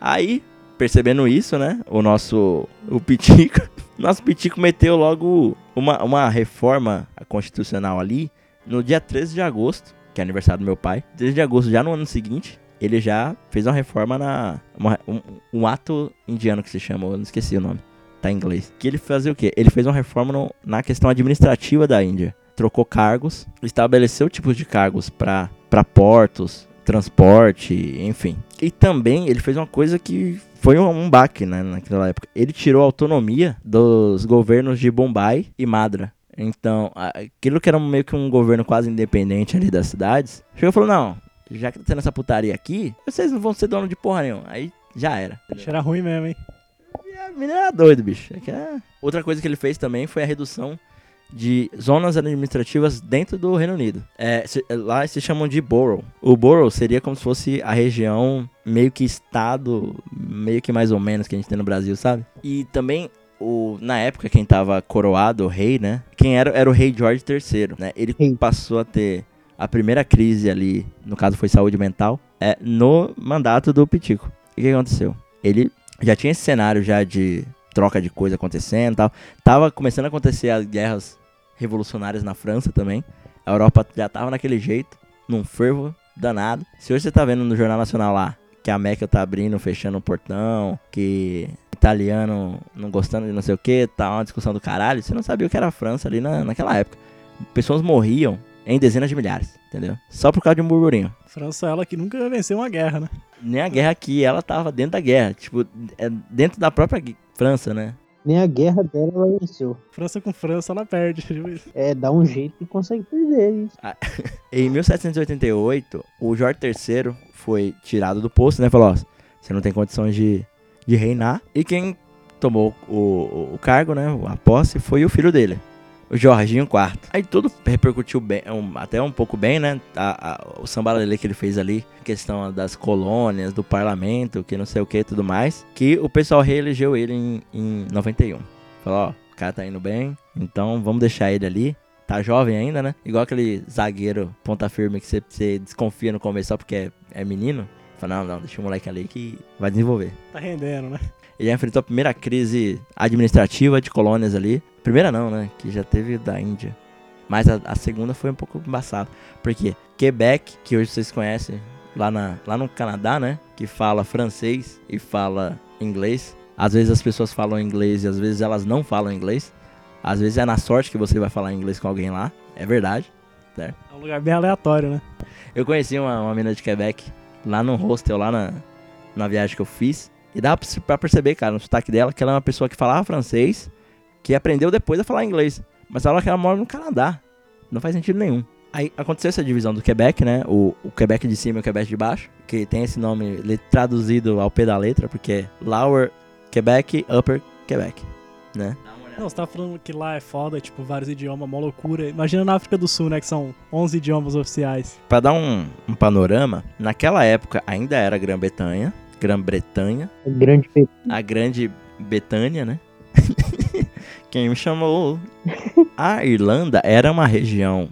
A: Aí, percebendo isso, né? O nosso. O Pitico. Nosso Pitico meteu logo uma, uma reforma constitucional ali no dia 13 de agosto, que é aniversário do meu pai. 13 de agosto, já no ano seguinte, ele já fez uma reforma na. uma- um, um ato indiano que se chama, eu não esqueci o nome. Tá em inglês. Que ele fazia o quê? Ele fez uma reforma no- na questão administrativa da Índia. Trocou cargos, estabeleceu tipos de cargos para portos, transporte, enfim. E também ele fez uma coisa que foi um, um baque né, naquela época. Ele tirou a autonomia dos governos de Bombay e Madra. Então, aquilo que era meio que um governo quase independente ali das cidades, chegou e falou: não, já que tá tendo essa putaria aqui, vocês não vão ser dono de porra nenhuma. Aí já era.
B: Cheira ruim mesmo, hein?
A: A menina era doido, bicho. É é- Outra coisa que ele fez também foi a redução de zonas administrativas dentro do Reino Unido. É, se- lá se chamam de borough. O borough seria como se fosse a região meio que estado, meio que mais ou menos que a gente tem no Brasil, sabe? E também o, na época quem tava coroado, o rei, né? Quem era era o rei George III, né? Ele
C: Rei.
A: passou a ter a primeira crise ali, no caso foi saúde mental, é no mandato do Pitico. E o que aconteceu? Ele já tinha esse cenário já de troca de coisa acontecendo tal. Tava começando a acontecer as guerras revolucionárias na França também. A Europa já tava naquele jeito, num fervo danado. Se hoje você tá vendo no Jornal Nacional lá que a América tá abrindo, fechando o portão, que italiano não gostando de não sei o que, tá uma discussão do caralho, você não sabia o que era a França ali na, naquela época. Pessoas morriam em dezenas de milhares, entendeu? Só por causa de um burburinho.
B: França, ela que nunca venceu uma guerra, né?
A: Nem a guerra aqui, ela tava dentro da guerra, tipo, é dentro da própria França, né?
C: Nem a guerra dela ela venceu.
B: França com França, ela perde.
C: É, dá um jeito e consegue perder isso.
A: Em 1788, o Jorge III foi tirado do posto, né? Falou, ó, você não tem condições de, de reinar. E quem tomou o, o, o cargo, né? A posse, foi o filho dele, o Jorginho IV. Aí tudo repercutiu bem, um- até um pouco bem, né? A, a, o sambalalê que ele fez ali, questão das colônias, do parlamento, que não sei o que e tudo mais. Que o pessoal reelegeu ele em, em 91. Falou, ó, o cara tá indo bem, então vamos deixar ele ali. Tá jovem ainda, né? Igual aquele zagueiro ponta firme que você- você desconfia no começo só porque é, é menino. Fala, não, não, deixa o moleque ali que vai desenvolver.
B: Tá rendendo, né?
A: Ele já enfrentou a primeira crise administrativa de colônias ali. Primeira não, né? Que já teve da Índia. Mas a, a segunda foi um pouco embaçada. Por quê? Quebec, que hoje vocês conhecem, lá, na, lá no Canadá, né? Que fala francês e fala inglês. Às vezes as pessoas falam inglês e às vezes elas não falam inglês. Às vezes é na sorte que você vai falar inglês com alguém lá. É verdade.
B: É um lugar bem aleatório, né?
A: Eu conheci uma, uma menina de Quebec lá no hostel, lá na, na viagem que eu fiz. E dá pra, pra perceber, cara, no sotaque dela, que ela é uma pessoa que falava francês, que aprendeu depois a falar inglês. Mas ela que ela mora no Canadá. Não faz sentido nenhum. Aí aconteceu essa divisão do Quebec, né? O, o Quebec de cima e o Quebec de baixo. Que tem esse nome traduzido ao pé da letra, porque é Lower Quebec, Upper Quebec, né?
B: Não, você tá falando que lá é foda, tipo, vários idiomas, mó loucura. Imagina na África do Sul, né, que são 11 idiomas oficiais.
A: Pra dar um, um panorama, naquela época ainda era Grã-Bretanha, Grã-Bretanha,
C: Grande
A: a grande Betânia, né? Quem me chamou? A Irlanda era uma região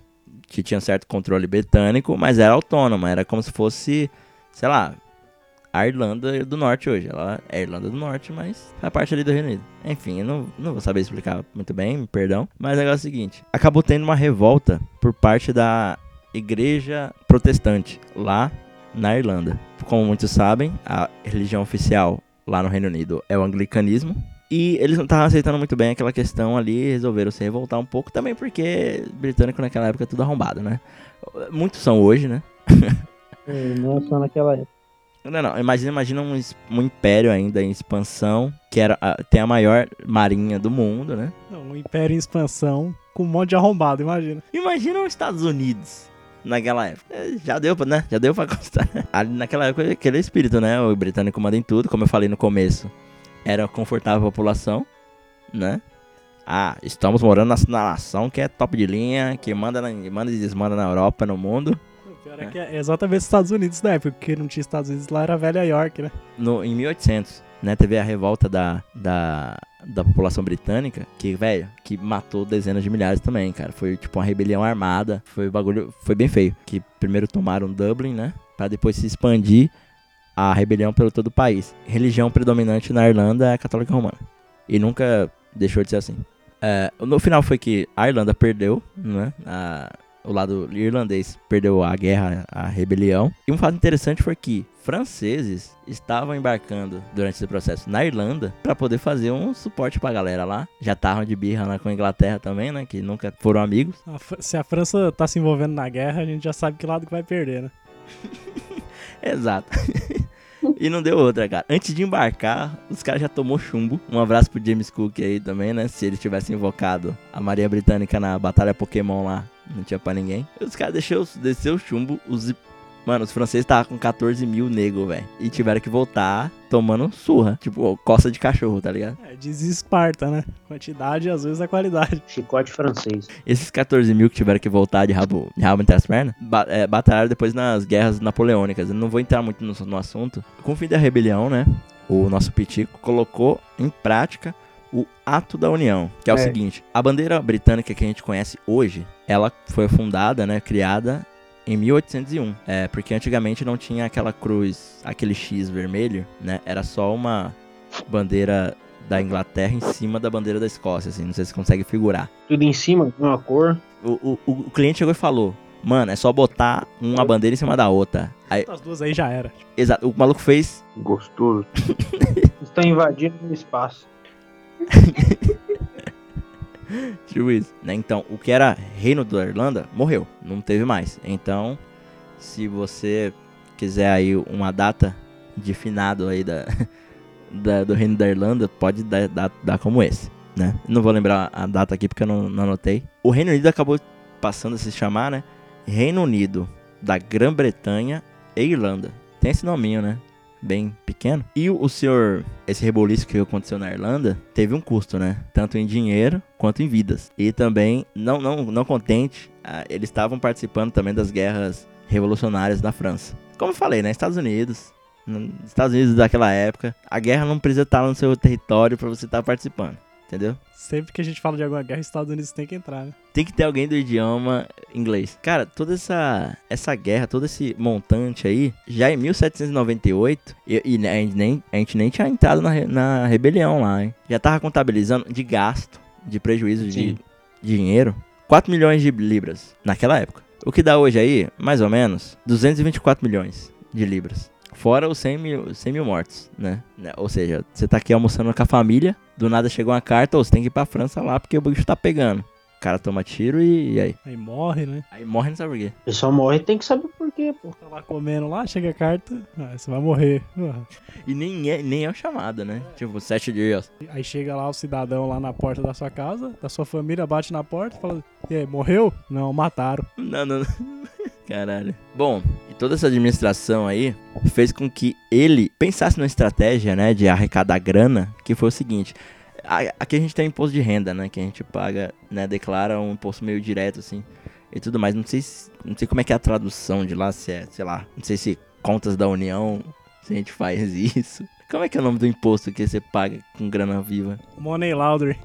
A: que tinha certo controle britânico, mas era autônoma, era como se fosse, sei lá, a Irlanda do Norte hoje. Ela é Irlanda do Norte, mas é parte ali do Reino Unido. Enfim, eu não, não vou saber explicar muito bem, perdão. Mas é o seguinte: acabou tendo uma revolta por parte da igreja protestante lá na Irlanda. Como muitos sabem, a religião oficial lá no Reino Unido é o anglicanismo. E eles não estavam aceitando muito bem aquela questão ali, resolveram se revoltar um pouco, também porque britânico naquela época é tudo arrombado, né? Muitos são hoje, né?
C: Não é só naquela época.
A: Não, não, imagina, imagina um, um império ainda em expansão, que era, a- tem a maior marinha do mundo, né?
B: Não, um império em expansão com um monte de arrombado, imagina.
A: Imagina os Estados Unidos naquela época. É, Já deu, pra, né? Já deu pra constar. Ali naquela época, aquele espírito, né? O britânico manda em tudo, como eu falei no começo. Era confortável a população, né? Ah, estamos morando na, na nação que é top de linha, que manda, na- manda e desmanda na Europa, no mundo.
B: O pior é que é exatamente os Estados Unidos da época, porque não tinha Estados Unidos lá, era a velha York, né?
A: No, em 1800, né? Teve a revolta da, da, da população britânica, que, velho, que matou dezenas de milhares também, cara. Foi tipo uma rebelião armada, foi bagulho, foi bem feio. Que primeiro tomaram Dublin, né? Pra depois se expandir a rebelião pelo todo o país. Religião predominante na Irlanda é a católica romana. E nunca deixou de ser assim. É, no final foi que a Irlanda perdeu, né? A- o lado irlandês perdeu a guerra, a rebelião. E um fato interessante foi que franceses estavam embarcando durante esse processo na Irlanda para poder fazer um suporte pra galera lá. Já estavam de birra lá com a Inglaterra também, né? Que nunca foram amigos.
B: A Se a França tá se envolvendo na guerra, a gente já sabe que lado que vai perder, né?
A: Exato. e não deu outra, cara. Antes de embarcar, os caras já tomou chumbo. Um abraço pro James Cook aí também, né? Se ele tivesse invocado a Maria Britânica na Batalha Pokémon lá, não tinha pra ninguém. Os caras deixou, desceu o chumbo. Os, mano, os franceses estavam com 14 mil nego, velho. E tiveram que voltar tomando surra. Tipo, coça de cachorro, tá ligado?
B: É, diz Esparta, né? Quantidade às vezes a qualidade.
C: Chicote francês.
A: Esses 14 mil que tiveram que voltar de rabo, de rabo entre as pernas, ba é, batalharam depois nas guerras napoleônicas. Eu não vou entrar muito no, no assunto. Com o fim da rebelião, né? O nosso Pitico colocou em prática o Ato da União, que é, o
C: É.
A: seguinte: a bandeira britânica que a gente conhece hoje, ela foi fundada, né? Criada em 1801. É, porque antigamente não tinha aquela cruz, aquele X vermelho, né? Era só uma bandeira da Inglaterra em cima da bandeira da Escócia, assim. Não sei se você consegue figurar.
C: Tudo em cima, uma cor.
A: O, o, o- o cliente chegou e falou: Mano, é só botar uma bandeira em cima da outra. Aí,
B: As duas aí já era.
A: exato, o maluco fez.
C: Gostoso. Estão invadindo o espaço.
A: Tipo isso, né? Então, o que era reino da Irlanda morreu, não teve mais. Então, se você quiser aí uma data de finado aí da, da- do reino da Irlanda, pode dar, dar, dar como esse, né? Não vou lembrar a data aqui porque eu não, não anotei. O Reino Unido acabou passando a se chamar, né? Reino Unido da Grã-Bretanha e Irlanda. Tem esse nominho, né? Bem pequeno. E o, senhor, esse reboliço que aconteceu na Irlanda, teve um custo, né? Tanto em dinheiro quanto em vidas. E também, não, não, não contente, ah, eles estavam participando também das guerras revolucionárias da França. Como eu falei, né? Estados Unidos. no- Estados Unidos daquela época, a guerra não precisa estar no seu território pra você estar participando. Entendeu?
B: Sempre que a gente fala de alguma guerra, os Estados Unidos tem que entrar, né?
A: Tem que ter alguém do idioma inglês. Cara, toda essa, essa guerra, todo esse montante aí, já em 1798, e, e a, gente nem, a gente nem tinha entrado na, na rebelião lá, hein? Já tava contabilizando de gasto, de prejuízo de
C: Sim.
A: dinheiro, 4 milhões de libras naquela época. O que dá hoje aí, mais ou menos, 224 milhões de libras. Fora os 100 mil, 100 mil mortos, né? Né, Ou seja, você tá aqui almoçando com a família, do nada chegou uma carta, ou você tem que ir pra França lá porque o bicho tá pegando. O cara toma tiro e, e aí?
B: Aí morre, né?
A: Aí morre não sabe por quê.
C: A pessoa morre tem que saber por quê, pô.
B: Tá lá comendo lá, chega a carta, ah, você vai morrer.
A: E nem é, nem é o chamado, né? Tipo, sete dias.
B: Aí chega lá o cidadão lá na porta da sua casa, da sua família, bate na porta e fala: E aí, morreu? Não, mataram.
A: Não, não, não. Caralho. Bom, e toda essa administração aí fez com que ele pensasse numa estratégia, né, de arrecadar grana, que foi o seguinte. a- Aqui a gente tem imposto de renda, né, que a gente paga, né, declara um imposto meio direto, assim, e tudo mais. Não sei, se- não sei como é que é a tradução de lá, se é, sei lá, não sei se contas da União, se a gente faz isso. Como é que é o nome do imposto que você paga com grana viva?
B: Money Laundry.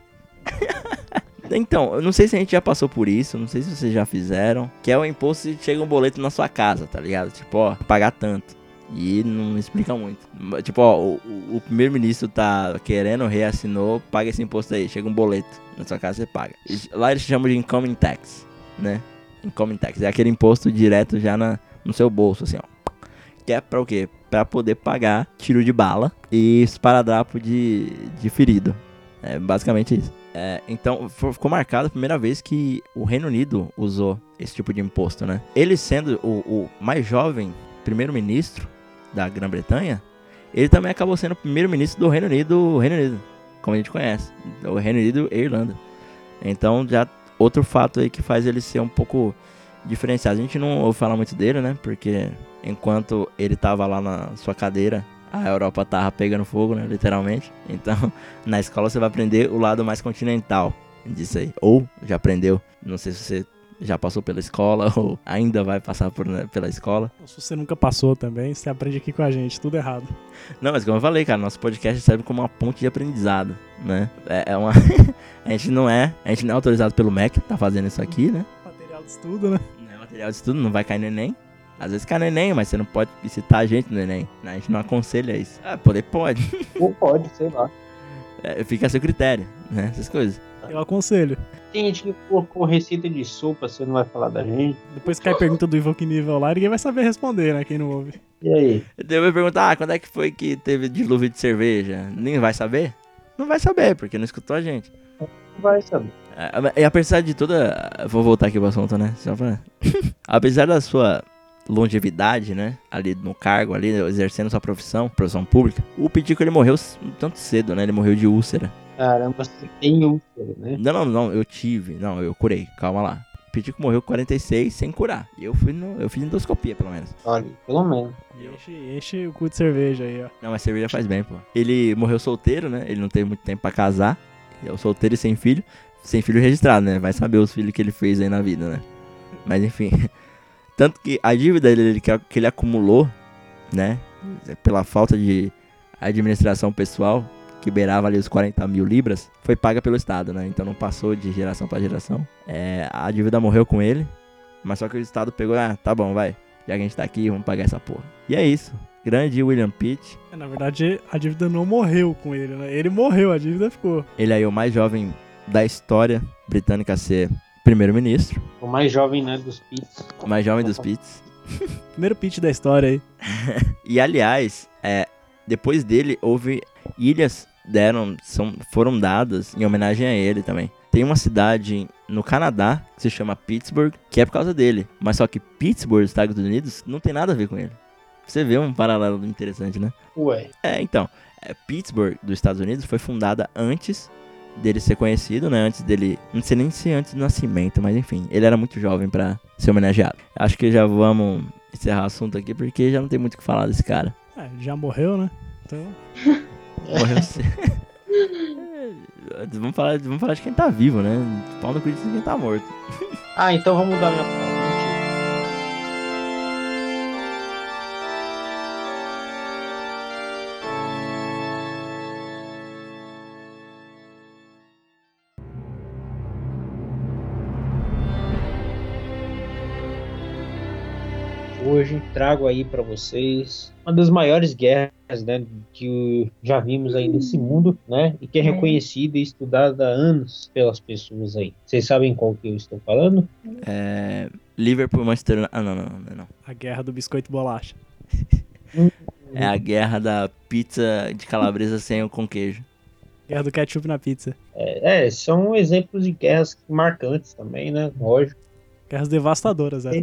A: Então, eu não sei se a gente já passou por isso, não sei se vocês já fizeram, que é o imposto de chega um boleto na sua casa, tá ligado? Tipo, ó, pagar tanto. E não explica muito. Tipo, ó, o, o- primeiro-ministro tá querendo, reassinou, paga esse imposto aí, chega um boleto na sua casa, você paga. Lá eles chamam de income tax, né? Income tax, é aquele imposto direto já na, no seu bolso, assim, ó. Que é pra o quê? Pra poder pagar tiro de bala e esparadrapo de, de ferido. É basicamente isso. É, então, ficou marcado a primeira vez que o Reino Unido usou esse tipo de imposto, né? Ele sendo o, o mais jovem primeiro-ministro da Grã-Bretanha, ele também acabou sendo o primeiro-ministro do Reino Unido, Reino Unido, como a gente conhece, o Reino Unido e Irlanda. Então, já outro fato aí que faz ele ser um pouco diferenciado. A gente não ouve falar muito dele, né? Porque enquanto ele tava lá na sua cadeira, a Europa tava pegando fogo, né? Literalmente. Então, na escola você vai aprender o lado mais continental disso aí. Ou já aprendeu, não sei se você já passou pela escola ou ainda vai passar por, né, pela escola.
B: Se você nunca passou também, você aprende aqui com a gente, tudo errado.
A: Não, mas como eu falei, cara, nosso podcast serve como uma ponte de aprendizado, né? É, é uma... a gente não é, a gente não é autorizado pelo MEC, tá fazendo isso aqui, né?
B: Material de estudo, né?
A: Não é material de estudo, não vai cair no Enem. Às vezes cai no Enem, mas você não pode citar a gente no Enem. A gente não aconselha isso. Ah, poder pode.
C: Ou pode, sei lá.
A: É, fica a seu critério, né? Essas coisas.
B: Eu aconselho.
C: Tem gente que colocou receita de sopa, você não vai falar da gente.
B: Depois cai pergunta do Ivo que nível lá, ninguém vai saber responder, né? Quem não ouve.
C: E aí?
A: Eu vou perguntar, ah, quando é que foi que teve dilúvio de cerveja? Nem vai saber? Não vai saber, porque não escutou a gente.
C: Não vai saber.
A: É, E apesar de toda. Vou voltar aqui pro assunto, né? Só pra... apesar da sua longevidade, né? Ali no cargo, ali, exercendo sua profissão, profissão pública, o Pitico ele morreu um tanto cedo, né? Ele morreu de úlcera.
C: Caramba, você tem úlcera, né?
A: Não, não, não, eu tive. Não, eu curei, calma lá. O Pitico morreu com 46 sem curar. E eu fui no, eu fiz endoscopia, pelo menos.
C: Olha, pelo menos.
B: Enche, enche o cu de cerveja aí, ó.
A: Não, mas cerveja faz bem, pô. Ele morreu solteiro, né? Ele não teve muito tempo pra casar. Ele é o solteiro e sem filho. Sem filho registrado, né? Vai saber os filhos que ele fez aí na vida, né? Mas enfim. Tanto que a dívida dele que, que ele acumulou, né? Pela falta de administração pessoal, que beirava ali os 40 mil libras, foi paga pelo Estado, né? Então não passou de geração pra geração. É, a dívida morreu com ele. Mas só que o Estado pegou, ah, tá bom, vai. Já que a gente tá aqui, vamos pagar essa porra. E é isso. Grande William Pitt.
B: É, Na verdade, a dívida não morreu com ele, né? Ele morreu, a dívida ficou.
A: Ele aí é o mais jovem da história britânica a ser primeiro-ministro.
C: O mais jovem, né, dos pits.
A: O mais jovem dos Pitts.
B: Primeiro pitch da história aí.
A: E aliás, é, depois dele houve ilhas deram são, foram dadas em homenagem a ele também. Tem uma cidade no Canadá que se chama Pittsburgh, que é por causa dele. Mas só que Pittsburgh, Estados Unidos, não tem nada a ver com ele. Você vê um paralelo interessante, né?
C: Ué,
A: É, então, é, Pittsburgh, dos Estados Unidos, foi fundada antes dele ser conhecido, né? Antes dele. Não sei nem se antes do nascimento, mas enfim, ele era muito jovem pra ser homenageado. Acho que já vamos encerrar o assunto aqui, porque já não tem muito o que falar desse cara.
B: É, já morreu, né? Então,
A: Morreu cedo. vamos, falar, vamos falar de quem tá vivo, né? Pau no cu de quem tá morto.
C: Ah, então vamos mudar minha trago aí para vocês uma das maiores guerras, né, que já vimos aí nesse mundo, né, e que é reconhecida e estudada há anos pelas pessoas aí. Vocês sabem qual que eu estou falando?
A: É. Liverpool, Manchester. Ah, não, não, não, não.
B: a guerra do biscoito bolacha.
A: É a guerra da pizza de calabresa sem o com queijo.
B: Guerra do ketchup na pizza.
C: É, é, são exemplos de guerras marcantes também, né? Lógico.
B: Guerras devastadoras, é.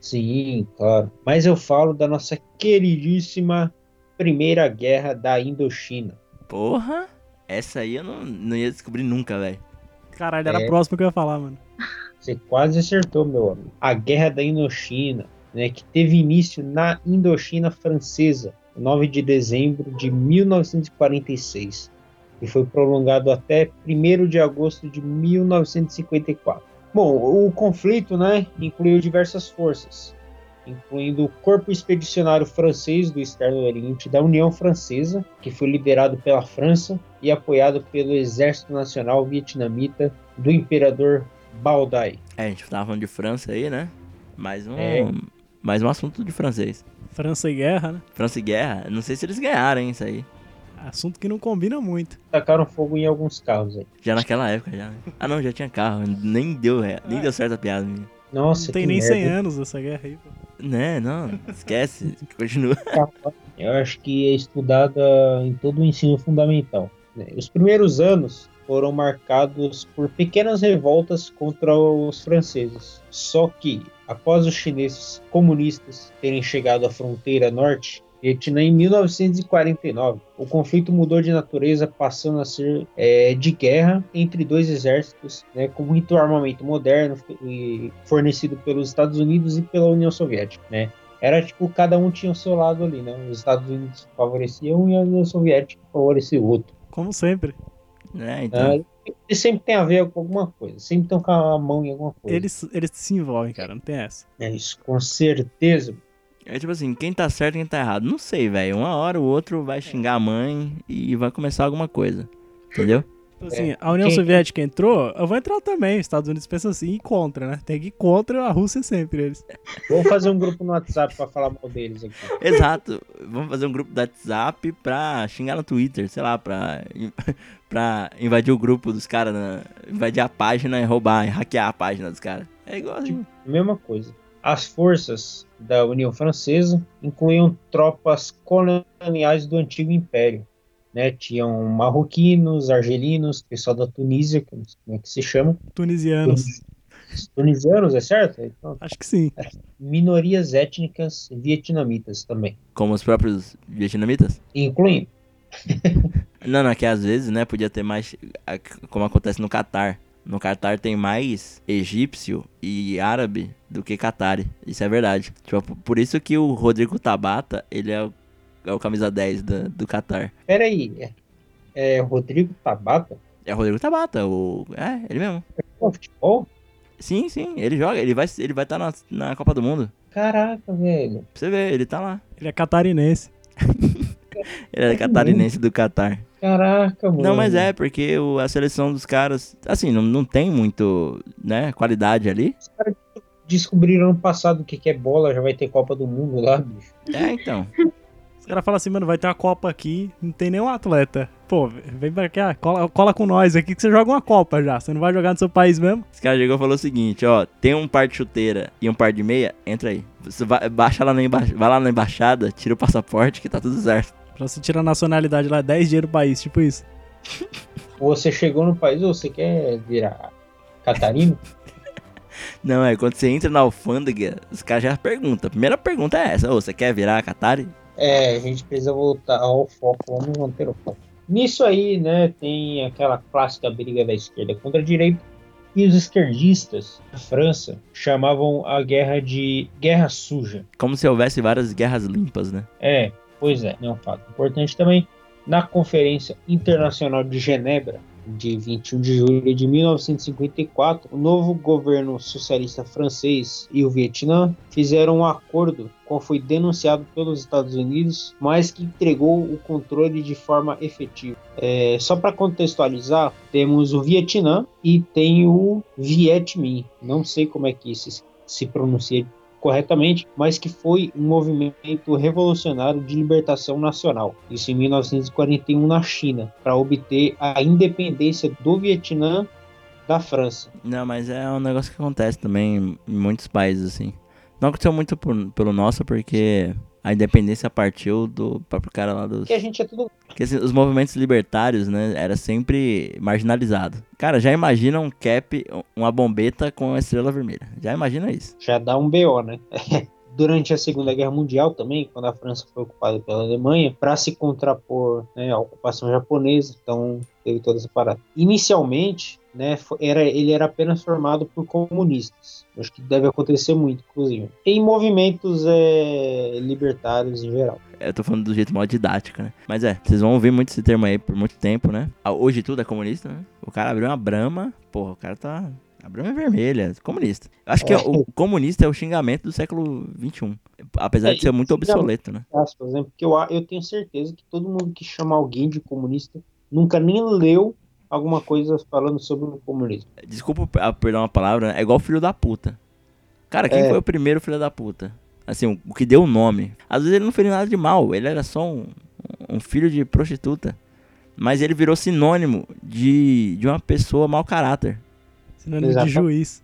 C: Sim, claro. Mas eu falo da nossa queridíssima Primeira Guerra da Indochina.
A: Porra, essa aí eu não, não ia descobrir nunca, velho.
B: Caralho, era
C: É.
B: a próxima que eu ia falar, mano.
C: Você quase acertou, meu amigo. A Guerra da Indochina, né, que teve início na Indochina Francesa, 9 de dezembro de 1946, e foi prolongado até 1 de agosto de 1954. Bom, o conflito, né, incluiu diversas forças, incluindo o Corpo Expedicionário Francês do Externo Oriente da União Francesa, que foi liderado pela França e apoiado pelo Exército Nacional Vietnamita do Imperador Bao Dai.
A: É, a gente tava falando de França aí, né? Mais um,
C: É.
A: mais um assunto de francês.
B: França e guerra, né?
A: França e guerra, não sei se eles ganharam, hein, isso aí.
B: Assunto que não combina muito.
C: tacaram fogo em alguns carros aí.
A: Já naquela época, já. né? Ah, não, já tinha carro. Nem deu, ré- nem deu certo a piada, menino.
C: Nossa,
B: não tem
C: que
B: nem
C: merda.
B: 100 anos essa guerra aí, pô.
A: Né, não, esquece. Continua.
C: Eu acho que é estudada em todo o ensino fundamental. né? Os primeiros anos foram marcados por pequenas revoltas contra os franceses. Só que, após os chineses comunistas terem chegado à fronteira norte, Vietnã em 1949, o conflito mudou de natureza, passando a ser é, de guerra entre dois exércitos, né, com muito armamento moderno e fornecido pelos Estados Unidos e pela União Soviética. Né? Era tipo, cada um tinha o seu lado ali, né? Os Estados Unidos favoreciam um e a União Soviética favorecia o outro.
B: Como sempre.
A: Né, então.
C: E sempre tem a ver com alguma coisa, sempre estão com a mão em alguma coisa.
B: Eles, eles se envolvem, cara, não tem essa.
C: É isso, com certeza.
A: É tipo assim, quem tá certo e quem tá errado. Não sei, velho. Uma hora o outro vai xingar a mãe e vai começar alguma coisa. Entendeu?
B: Tipo assim,
C: É,
B: a União
C: quem-
B: Soviética entrou, eu vou entrar também. Os Estados Unidos pensam assim e contra, né? Tem que ir contra a Rússia sempre, eles.
C: Vamos fazer um grupo no WhatsApp pra falar mal deles aqui.
A: Exato. Vamos fazer um grupo do WhatsApp pra xingar no Twitter, sei lá, pra, pra invadir o grupo dos caras, invadir a página e roubar, e hackear a página dos caras. É igual assim.
C: Mesma coisa. As forças da União Francesa incluíam tropas coloniais do antigo Império. Né? Tinham marroquinos, argelinos, pessoal da Tunísia, que eu não sei como é que se chama.
B: Tunisianos.
C: Tunisianos, é certo? Então,
B: Acho que sim.
C: minorias étnicas vietnamitas também,
A: Como os próprios vietnamitas.
C: incluindo.
A: Não, não, é que às vezes, né, podia ter mais. Como acontece no Catar. No Catar tem mais egípcio e árabe do que catari. Isso é verdade. Tipo, por isso que o Rodrigo Tabata, ele é o, é o camisa 10 do, do Catar.
C: Pera aí, é, é Rodrigo Tabata?
A: É o Rodrigo Tabata, o. É, ele mesmo.
C: Pô, futebol?
A: Sim, sim, ele joga, ele vai estar ele vai tá na, na Copa do Mundo.
C: Caraca, velho.
A: Pra você ver, ele tá lá.
B: Ele é catarinense.
A: Ele é catarinense do Catar.
C: Caraca, mano.
A: Não, mas é, porque o- a seleção dos caras, assim, não, não tem muito, né, qualidade ali.
C: Descobriram ano passado o que que é bola, já vai ter Copa do Mundo lá, bicho.
A: É, então.
B: Os caras falam assim, mano, vai ter uma Copa aqui, não tem nenhum atleta. Pô, vem pra cá, cola, cola com nós aqui que você joga uma Copa já. Você não vai jogar no seu país mesmo?
A: Esse cara chegou e falou o seguinte, ó, tem um par de chuteira e um par de meia, entra aí. Você vai, baixa lá na emba vai lá na embaixada, tira o passaporte que tá tudo certo.
B: Pra você tirar a nacionalidade lá, 10 dias do país, tipo isso.
C: Ou você chegou no país ou você quer virar catarino?
A: Não, é, quando você entra na alfândega, os caras já perguntam. A primeira pergunta é essa, ô, você quer virar Qatari?
C: É, a gente precisa voltar ao foco, vamos manter o foco. Nisso aí, né, tem aquela clássica briga da esquerda contra a direita, e os esquerdistas da França chamavam a guerra de guerra suja.
A: Como se houvesse várias guerras limpas, né?
C: É, pois é, é um fato importante também. Na Conferência Internacional de Genebra, de 21 de julho de 1954, o novo governo socialista francês e o Vietnã fizeram um acordo, qual foi denunciado pelos Estados Unidos, mas que entregou o controle de forma efetiva. É, só para contextualizar, temos o Vietnã e tem o Viet Minh. Não sei como é que se, se pronuncia corretamente, mas que foi um movimento revolucionário de libertação nacional. Isso em 1941 na China, para obter a independência do Vietnã da França.
A: Não, mas é um negócio que acontece também em muitos países, assim. Não aconteceu muito por- pelo nosso, porque a independência partiu do próprio cara lá dos.
C: Porque a gente é tudo.
A: Porque assim, os movimentos libertários, né, era sempre marginalizado. Cara, já imagina um cap, uma bombeta com a estrela vermelha. Já imagina isso.
C: Já dá um BO, né? Durante a Segunda Guerra Mundial também, quando a França foi ocupada pela Alemanha, para se contrapor né, à ocupação japonesa, então teve toda essa parada. Inicialmente, né, era, ele era apenas formado por comunistas. Acho que deve acontecer muito, inclusive. Em movimentos é, libertários em geral.
A: Eu tô falando do jeito mó didático, né? Mas é, vocês vão ouvir muito esse termo aí por muito tempo, né? Ah, Hoje tudo é comunista, né? O cara abriu uma brama, porra, o cara tá. A brama é vermelha, comunista. Eu acho que
C: É.
A: o comunista é o xingamento do século XXI. Apesar
C: É,
A: de ser muito obsoleto, né?
C: aspas, né? Porque eu, eu tenho certeza que todo mundo que chama alguém de comunista nunca nem leu alguma coisa falando sobre o comunismo.
A: Desculpa a perder uma palavra, né? é igual filho da puta. Cara, quem
C: É.
A: foi o primeiro filho da puta? Assim, o, o que deu o nome. Às vezes ele não fez nada de mal, ele era só um, um filho de prostituta. Mas ele virou sinônimo de, de uma pessoa mau caráter.
B: Sinônimo
C: Exato.
B: de juiz.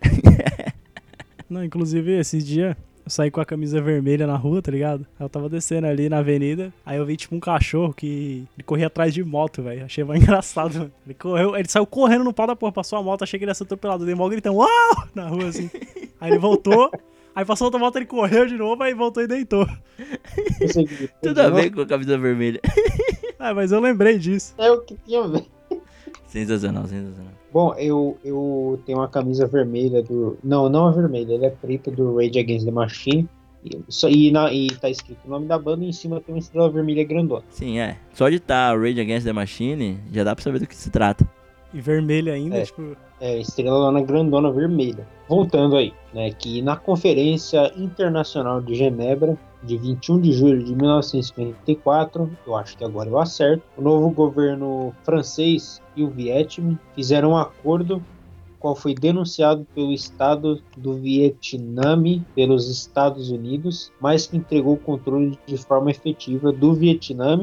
B: Não, inclusive, esses dias eu saí com a camisa vermelha na rua, tá ligado? Aí Eu tava descendo ali na avenida, aí eu vi tipo um cachorro que ele corria atrás de moto, velho. Achei mais engraçado, mano. Ele correu, ele saiu correndo no pau da porra, passou a moto, achei que ele ia ser atropelado. Dei mó gritando, uau! Na rua assim. Aí ele voltou, aí passou outra moto, ele correu de novo, aí voltou e deitou.
A: Tudo a ver com a camisa vermelha.
B: Ah, mas eu lembrei disso.
C: É o que tinha a ver.
A: Sensacional, sensacional.
C: Bom, eu, eu tenho uma camisa vermelha do. Não, não é vermelha, ela é preta do Rage Against the Machine. E, só- e, na, e tá escrito o nome da banda e em cima tem uma estrela vermelha grandona.
A: Sim, é. Só de estar Rage Against the Machine, já dá pra saber do que se trata.
B: E vermelho ainda,
C: É.
B: tipo.
C: É, estrela grandona vermelha. Voltando aí, né, que na Conferência Internacional de Genebra, de 21 de julho de 1954, eu acho que agora eu acerto, o novo governo francês e o Vietnã fizeram um acordo qual foi denunciado pelo Estado do Vietnã pelos Estados Unidos, mas que entregou o controle de forma efetiva do Vietnã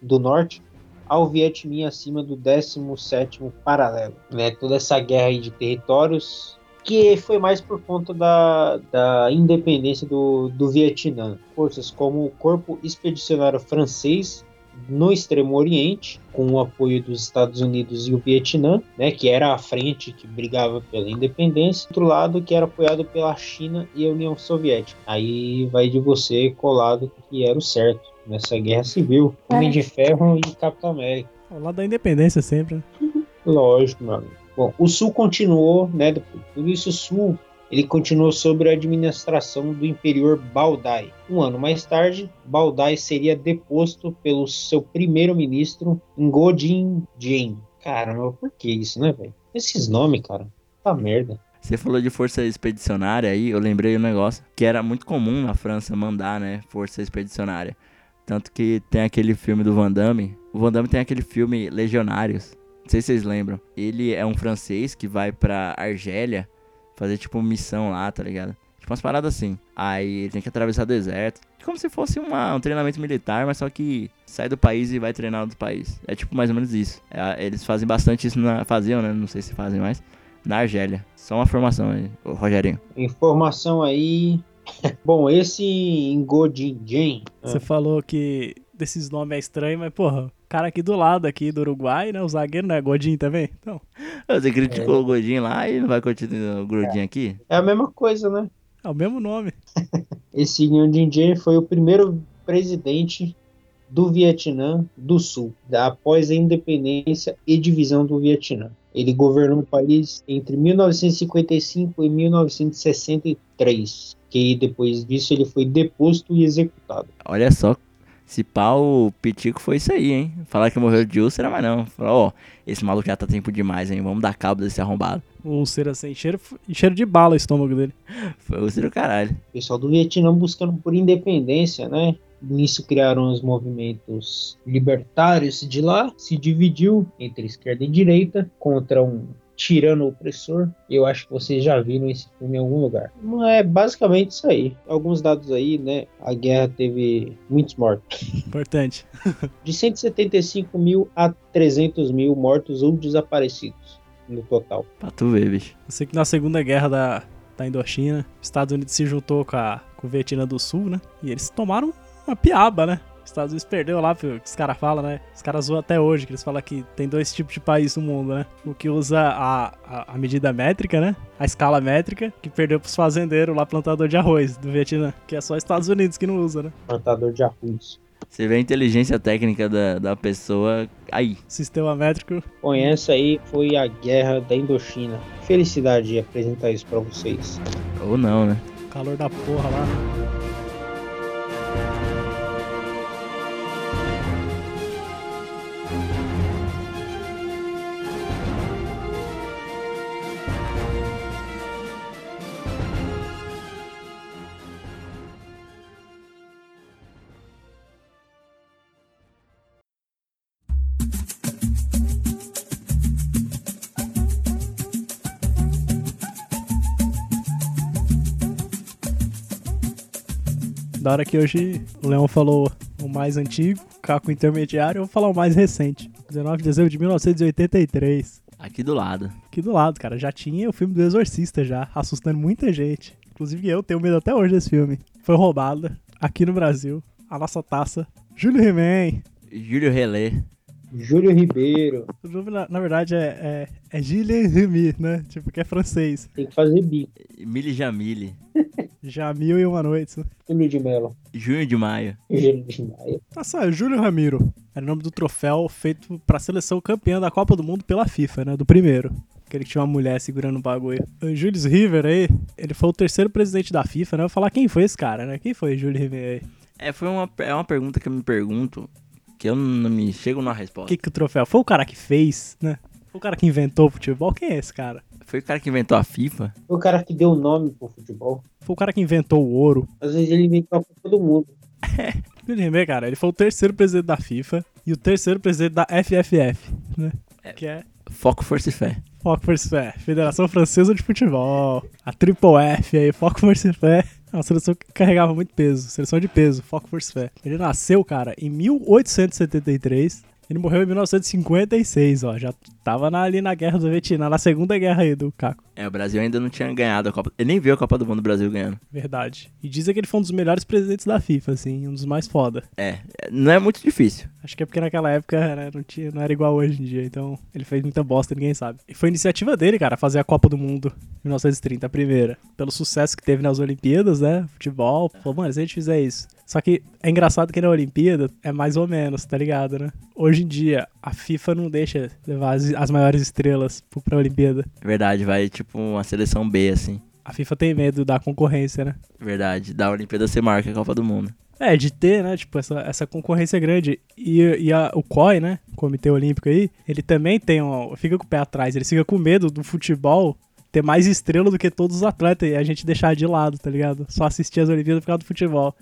C: do Norte ao Vietnã acima do 17º paralelo. Né? Toda essa guerra de territórios que foi mais por conta da, da independência do, do Vietnã. Forças como o Corpo Expedicionário Francês no Extremo Oriente, com o apoio dos Estados Unidos e o Vietnã, né, que era a frente que brigava pela independência, outro lado que era apoiado pela China e a União Soviética. Aí vai de você colado que era o certo nessa guerra civil. Homem de Ferro e Capitão América.
B: Ao lado da independência sempre, né?
C: Lógico, meu amigo. Bom, o Sul continuou, né? Tudo isso, o Sul ele continuou sob a administração do Imperior Baldai. Um ano mais tarde, Baldai seria deposto pelo seu primeiro-ministro Ngodin Dien. Caramba, por que isso, né, velho? Esses nomes, cara, tá merda.
A: Você falou de força expedicionária aí, eu lembrei um negócio que era muito comum na França mandar, né, força expedicionária. Tanto que tem aquele filme do Van Damme. O Van Damme tem aquele filme Legionários. Não sei se vocês lembram. Ele é um francês que vai pra Argélia fazer tipo missão lá, tá ligado? Tipo umas paradas assim. Aí ele tem que atravessar deserto. Como se fosse uma- um treinamento militar, mas só que sai do país e vai treinar no país. É tipo mais ou menos isso. É, eles fazem bastante isso na. Faziam, né? Não sei se fazem mais. Na Argélia. Só uma formação aí, ô, Rogerinho.
C: Informação aí. Bom, esse Ngodin Dien.
B: Você falou que desses nomes é estranho, mas, porra, cara aqui do lado, aqui do Uruguai, né? O zagueiro não é Godinho também? Então,
A: Você criticou o Godinho lá e não vai continuar o Grudinho aqui?
C: É a mesma coisa, né?
B: é o mesmo nome.
C: Esse Nguyen Dien foi o primeiro presidente do Vietnã do Sul, após a independência e divisão do Vietnã. Ele governou o país entre 1955 e 1963, que depois disso ele foi deposto e executado.
A: Olha só, se pau, o Pitico foi isso aí, hein? Falar que morreu de úlcera, mas não. Falou, ó, esse maluco já tá tempo demais, hein? Vamos dar cabo desse arrombado.
B: Ser assim, cheiro, cheiro de bala o estômago dele.
A: Foi o Ciro Caralho.
C: O pessoal do Vietnã buscando por independência, né? Nisso criaram os movimentos libertários de lá, se dividiu entre esquerda e direita contra um tirano opressor. Eu acho que vocês já viram esse filme em algum lugar. É basicamente isso aí. Alguns dados aí, né? A guerra teve muitos mortos.
B: Importante.
C: De 175 mil a 300 mil mortos ou desaparecidos no total.
A: Pra tu ver, bicho.
B: Eu sei que na Segunda Guerra da, da Indochina, os Estados Unidos se juntou com a, com o Vietnã do Sul, né? E eles tomaram uma piaba, né? Os Estados Unidos perdeu lá, que os caras falam, né? Os caras zoam até hoje, que eles falam que tem dois tipos de país no mundo, né? O que usa a, a, a medida métrica, né? A escala métrica, que perdeu pros fazendeiros lá, plantador de arroz do Vietnã. Que é só Estados Unidos que não usa, né?
C: Plantador de arroz.
A: Você vê a inteligência técnica da, da pessoa aí.
B: Sistema métrico.
C: Bom, essa aí foi a guerra da Indochina. Felicidade de apresentar isso pra vocês.
A: Ou não, né?
B: Calor da porra lá. Da hora que hoje o Leão falou o mais antigo, o Caco intermediário, eu vou falar o mais recente. 19 de dezembro de 1983.
A: Aqui do lado.
B: Aqui do lado, cara, já tinha o filme do Exorcista já, assustando muita gente. Inclusive eu tenho medo até hoje desse filme. Foi roubada aqui no Brasil. A nossa taça. Júlio He-Man.
A: Júlio Relé.
C: Júlio Ribeiro.
B: O nome, na, na verdade, é, é, é Gilles Remy, né? Tipo, que é francês.
C: Tem que fazer bico.
A: Mili Jamile.
B: Já mil e uma noites. né?
C: Júlio de Mello.
A: Junho de maio.
C: Júlio de Maia.
B: Tá só, Júlio Ramiro. Era o nome do troféu feito pra seleção campeã da Copa do Mundo pela FIFA, né? Do primeiro. Aquele que tinha uma mulher segurando o bagulho. O Julius River aí, ele foi o terceiro presidente da FIFA, né? Eu vou falar quem foi esse cara, né? Quem foi Júlio River aí?
A: É, foi uma, é uma pergunta que eu me pergunto que eu não me chego na
B: O
A: resposta.
B: que que o troféu? Foi o cara que fez, né? Foi o cara que inventou o futebol? Quem é esse cara?
A: Foi o cara que inventou a FIFA?
C: Foi o cara que deu o nome pro futebol.
B: Foi o cara que inventou o ouro.
C: Às vezes ele inventou a Copa do Mundo.
B: Júlio River, cara, ele foi o terceiro presidente da FIFA e o terceiro presidente da FFF, né?
A: É.
B: Que é
A: Foco, Força e Fé.
B: Foco Força e Fé, Federação Francesa de Futebol. A Triple F aí, Foco Força e Fé. É uma seleção que carregava muito peso, seleção de peso, Foco Força Fé. Ele nasceu, cara, em 1873. Ele morreu em 1956, ó. Já tava na- ali na Guerra do Vietnã, na Segunda Guerra aí do Caco.
A: É, o Brasil ainda não tinha ganhado a Copa. Ele nem viu a Copa do Mundo do Brasil ganhando.
B: Verdade. E dizem que ele foi um dos melhores presidentes da FIFA, assim, um dos mais foda.
A: É, não é muito difícil.
B: Acho que é porque naquela época né, não, tinha, não era igual hoje em dia, então ele fez muita bosta, ninguém sabe. E foi iniciativa dele, cara, fazer a Copa do Mundo em 1930, a primeira. Pelo sucesso que teve nas Olimpíadas, né? Futebol. Falou, mano, se a gente fizer isso. Só que é engraçado que na Olimpíada é mais ou menos, tá ligado, né? Hoje em dia, a FIFA não deixa levar as, as maiores estrelas pra Olimpíada.
A: Verdade, vai tipo uma seleção B, assim.
B: A FIFA tem medo da concorrência, né?
A: Verdade, da Olimpíada ser maior que a Copa do Mundo.
B: É, de ter, né, tipo, essa, essa concorrência grande. E, e a- o COI, né, Comitê Olímpico aí, ele também tem, um, fica com o pé atrás, ele fica com medo do futebol ter mais estrela do que todos os atletas e a gente deixar de lado, tá ligado? Só assistir as Olimpíadas por causa do futebol.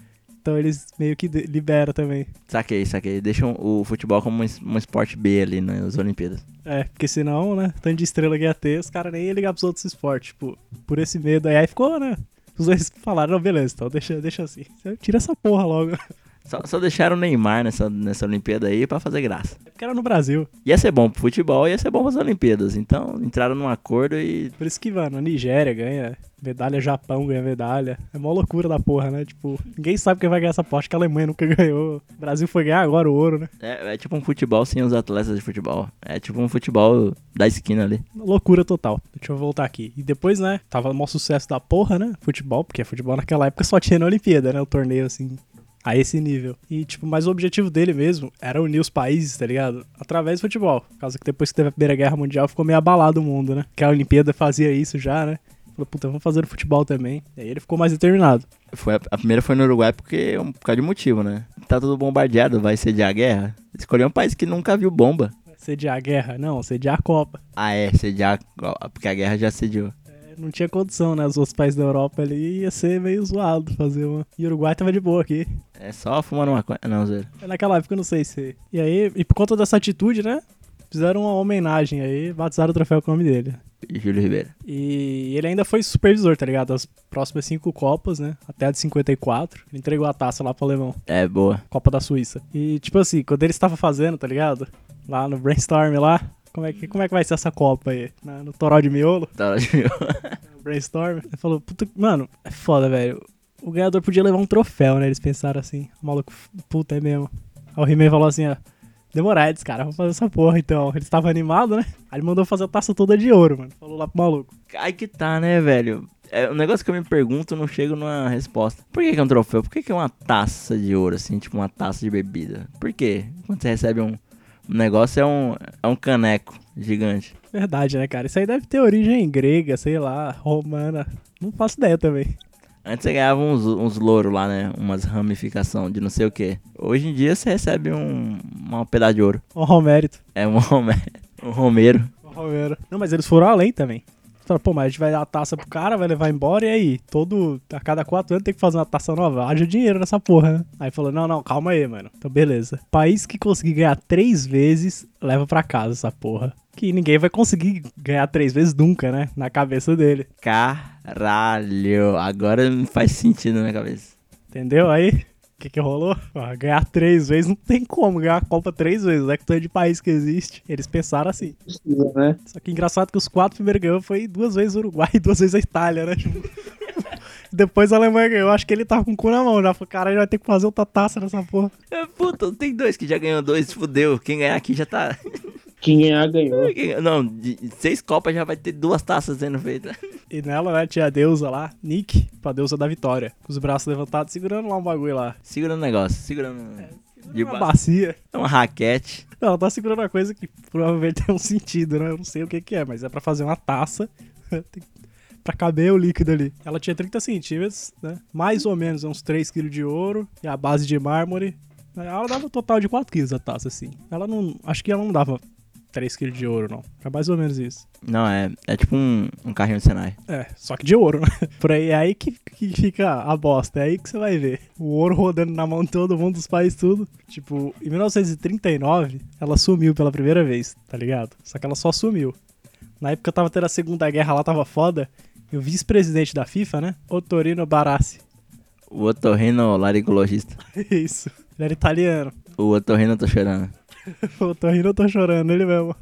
B: Então eles meio que liberam também.
A: Saquei, saquei. Deixam o futebol como um, um esporte B ali nas Olimpíadas.
B: É, porque senão, né, tanto de estrela que ia ter, os caras nem iam ligar pros outros esportes, tipo, por esse medo aí. Aí ficou, né, os dois falaram, não, beleza, então deixa, deixa assim. Tira essa porra logo.
A: Só, só deixaram o Neymar nessa, nessa Olimpíada aí pra fazer graça.
B: Porque era no Brasil.
A: Ia ser bom pro futebol, ia ser bom pras Olimpíadas. Então entraram num acordo e.
B: Por isso que, mano, a Nigéria ganha medalha, Japão ganha medalha. É mó loucura da porra, né? Tipo, ninguém sabe quem vai ganhar essa porra. Que a Alemanha nunca ganhou. O Brasil foi ganhar agora o ouro, né?
A: É, é tipo um futebol sem os atletas de futebol. É tipo um futebol da esquina ali.
B: Loucura total. Deixa eu voltar aqui. E depois, né? Tava o maior sucesso da porra, né? Futebol, porque futebol naquela época só tinha na Olimpíada, né? O torneio, assim, a esse nível. E, tipo, mas o objetivo dele mesmo era unir os países, tá ligado? Através do futebol. Por causa que depois que teve a Primeira Guerra Mundial ficou meio abalado o mundo, né? Que a Olimpíada fazia isso já, né? Falou, puta, vamos fazer no futebol também. E aí ele ficou mais determinado.
A: Foi a, a primeira foi no Uruguai porque um, por causa de motivo, né? Tá tudo bombardeado, vai sediar a guerra. Escolheu um país que nunca viu bomba.
B: Sediar a guerra? Não, sediar a Copa.
A: Ah, é, sediar. ó, Porque a guerra já sediou.
B: É, Não tinha condição, né? Os outros países da Europa ali ia ser meio zoado fazer uma. E o Uruguai tava de boa aqui.
A: É só fumando maconha. Não, zero.
B: Naquela época eu não sei se. E aí, e por conta dessa atitude, né? Fizeram uma homenagem aí, batizaram o troféu com o nome dele.
A: Júlio Ribeiro.
B: E ele ainda foi supervisor, tá ligado? Das próximas cinco Copas, né? Até a de 54. Ele entregou a taça lá pro alemão.
A: É, boa.
B: Copa da Suíça. E, tipo assim, quando ele estava fazendo, tá ligado? Lá no brainstorm lá. Como é que, como é que vai ser essa Copa aí? Na- no Toró de Miolo?
A: Hora de ver.
B: brainstorm. Ele falou, puta, mano, é foda, velho. o ganhador podia levar um troféu, né? Eles pensaram assim, o maluco, puta, é mesmo. Aí o He-Man falou assim, ó, Demorados, cara, vamos fazer essa porra então. Ele estava animado, né? Aí ele mandou fazer a taça toda de ouro, mano. Falou lá pro maluco.
A: Aí que tá, né, velho? É um negócio que eu me pergunto, não chego numa resposta. Por que, que é um troféu? Por que, que é uma taça de ouro, assim, tipo uma taça de bebida? Por quê? Quando você recebe um, um negócio, é um, é um caneco gigante.
B: Verdade, né, cara? Isso aí deve ter origem grega, sei lá, romana. Não faço ideia também.
A: Antes você ganhava uns, uns louros lá, né? Umas ramificação de não sei o que. Hoje em dia você recebe um, uma pedaço de ouro.
B: Um romérito.
A: É um, rome- um romeiro.
B: Um romero. Não, mas eles foram além também. Falaram, pô, mas a gente vai dar a taça pro cara, vai levar embora, e aí? Todo. A cada quatro anos tem que fazer uma taça nova. Haja dinheiro nessa porra, né? Aí falou, não, não, calma aí, mano. Então, beleza. País que conseguir ganhar três vezes, leva pra casa essa porra. Que ninguém vai conseguir ganhar três vezes nunca, né? Na cabeça dele.
A: Caralho. Agora não faz sentido na minha cabeça.
B: Entendeu aí? O que que rolou? Ah, ganhar três vezes não tem como ganhar a Copa três vezes. É que tanto de país que existe. Eles pensaram assim.
C: Possível, né?
B: Só que engraçado que os quatro primeiros ganhou foi duas vezes o Uruguai e duas vezes a Itália, né? Tipo, Depois a Alemanha ganhou. Acho que ele tava com o cu na mão já. Falei, cara, ele vai ter que fazer outra taça nessa porra.
A: É, Puta, tem dois que já ganhou dois, fudeu. Quem ganhar aqui já tá.
C: Quem ganhar ganhou.
A: Não, de seis copas já vai ter duas taças sendo feitas.
B: E nela, né, tinha a deusa lá, Nick, pra deusa da vitória. Com os braços levantados, segurando lá um bagulho lá.
A: Segurando o negócio, segurando. De
B: Uma
A: ba-
B: bacia.
A: É uma raquete.
B: Não, ela tá segurando uma coisa que provavelmente tem um sentido, né? Eu não sei o que que é, mas é pra fazer uma taça. Tem- pra caber o líquido ali. Ela tinha 30 centímetros, né? Mais ou menos uns 3 kg de ouro e a base de mármore. Ela dava um total de 4 kg a taça, assim. Ela não... Acho que ela não dava 3 kg de ouro, não. É mais ou menos isso.
A: Não, é, é tipo um, um carrinho de Senai.
B: É, só que de ouro, né? Por aí, é aí que, que fica a bosta, é aí que você vai ver. O ouro rodando na mão de todo mundo, dos países, tudo. Tipo, em 1939, ela sumiu pela primeira vez, tá ligado? Só que ela só sumiu. Na época tava tendo a Segunda Guerra lá, tava foda. E o vice-presidente da FIFA, né? Otorino Barassi.
A: O otorrino laringologista.
B: Isso. Ele era italiano.
A: O otorrino tô chorando.
B: O Otorino, eu tô chorando, ele mesmo.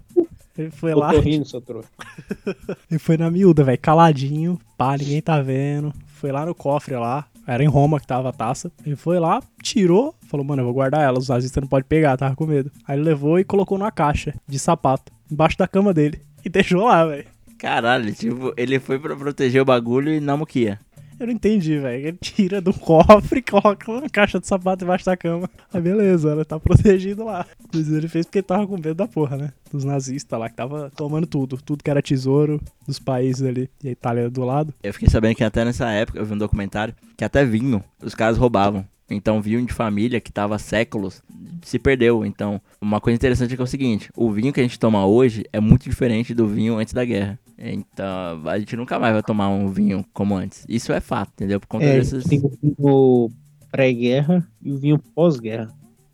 B: Ele foi
C: Eu
B: lá.
C: tô rindo, seu trouxa.
B: Ele foi na miúda, velho, caladinho, pá, ninguém tá vendo. Foi lá no cofre lá, era em Roma que tava a taça. Ele foi lá, tirou, falou, mano, eu vou guardar ela, os nazistas não podem pegar, tava com medo. Aí ele levou e colocou numa caixa de sapato, embaixo da cama dele. E deixou lá, velho.
A: Caralho, tipo, ele foi pra proteger o bagulho e não muquia.
B: Eu não entendi, velho. Ele tira do cofre coloca uma caixa de sapato embaixo da cama. Aí beleza, ela tá protegido lá. Inclusive ele fez porque tava com medo da porra, né? Dos nazistas lá, que tava tomando tudo. Tudo que era tesouro dos países ali. E a Itália do lado.
A: Eu fiquei sabendo que até nessa época, eu vi um documentário, que até vinho os caras roubavam. Então vinho de família que tava há séculos se perdeu. Então, uma coisa interessante é que é o seguinte, o vinho que a gente toma hoje é muito diferente do vinho antes da guerra. Então, a gente nunca mais vai tomar um vinho como antes. Isso é fato, entendeu? Por conta
C: É,
A: desses...
C: tem o vinho pré-guerra e o vinho pós-guerra.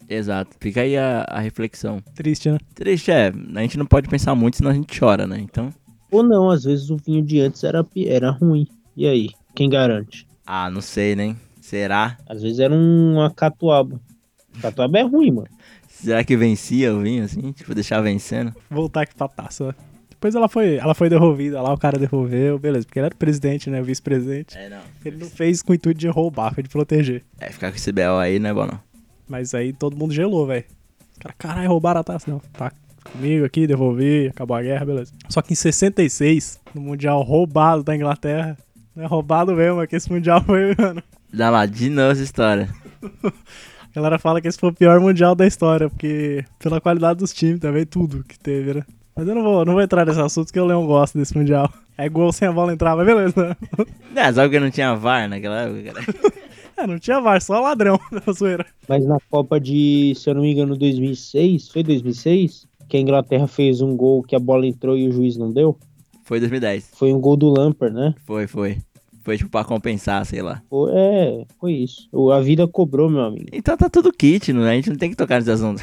A: Exato. Fica aí a, a reflexão.
B: Triste, né?
A: Triste é, a gente não pode pensar muito, senão a gente chora, né? Então,
C: Ou não, às vezes o vinho de antes era, era ruim. E aí? Quem garante?
A: ah, não sei, né? Será?
C: Às vezes era uma catuaba. Catuaba é ruim, mano.
A: Será que vencia o vinho, assim? Tipo, deixar vencendo?
B: voltar aqui pra taça. né? Depois ela foi, ela foi devolvida lá, o cara devolveu, beleza, porque ele era o presidente, né, o vice-presidente.
A: É, não.
B: Ele não fez com o intuito de roubar, foi de proteger.
A: É, ficar com esse BO aí não é bom, não.
B: Mas aí todo mundo gelou, velho. Cara, caralho, roubaram a taça. Não, tá comigo aqui, devolvi, acabou a guerra, beleza. Só que em 66, no Mundial roubado da Inglaterra, não é roubado mesmo, é que esse Mundial foi, mano.
A: Dá lá, de novo essa história.
B: A galera fala que esse foi o pior Mundial da história, porque pela qualidade dos times também, tudo que teve, né? Mas eu não vou, não vou entrar nesse assunto, porque o Leão gosta desse Mundial. É gol sem a bola entrar, mas beleza.
A: Ah, sabe que não tinha VAR naquela época, cara?
B: É, não tinha VAR, só ladrão na zoeira.
C: Mas na Copa de, se eu não me engano, 2006, foi 2006? Que a Inglaterra fez um gol que a bola entrou e o juiz não deu?
A: Foi 2010.
C: Foi um gol do Lampard, né?
A: Foi, foi. Foi tipo pra compensar, sei lá.
C: Foi- é, foi isso. A vida cobrou, meu amigo.
A: Então tá tudo kit, não é? A gente não tem que tocar nesse assunto.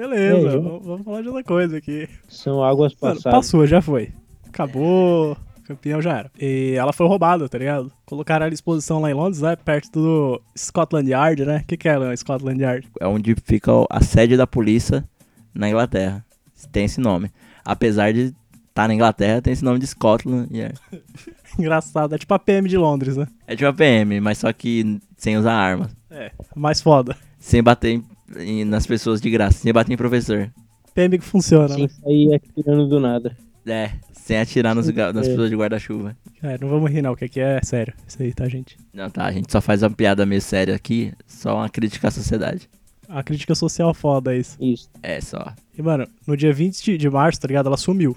B: Beleza,
C: É,
B: vamos, vamos falar de outra coisa aqui.
C: São águas
B: Mano,
C: passadas.
B: passou, já foi. Acabou. Campeão já era. E ela foi roubada, tá ligado? Colocaram ela em exposição lá em Londres, né? Perto do Scotland Yard, né? O que, que é lá, Scotland Yard?
A: É onde fica a sede da polícia na Inglaterra. Tem esse nome. Apesar de tá na Inglaterra, tem esse nome de Scotland. É,
B: Engraçado, é tipo a PM de Londres, né?
A: é tipo a PM, mas só que sem usar armas.
B: É, mais foda.
A: Sem bater em- em- nas pessoas de graça, sem bater em professor.
B: PM que funciona,
C: Sem
B: né?
C: sair atirando do nada.
A: É, sem atirar nos, nas
C: É.
A: pessoas de guarda-chuva.
B: É, não vamos rir não, que aqui é sério. Isso aí, tá, gente?
A: Não, tá, a gente só faz uma piada meio séria aqui, só uma crítica à sociedade.
B: A crítica social foda é isso.
C: Isso.
A: É só.
B: E, mano, no dia 20 de- de março, tá ligado? Ela sumiu.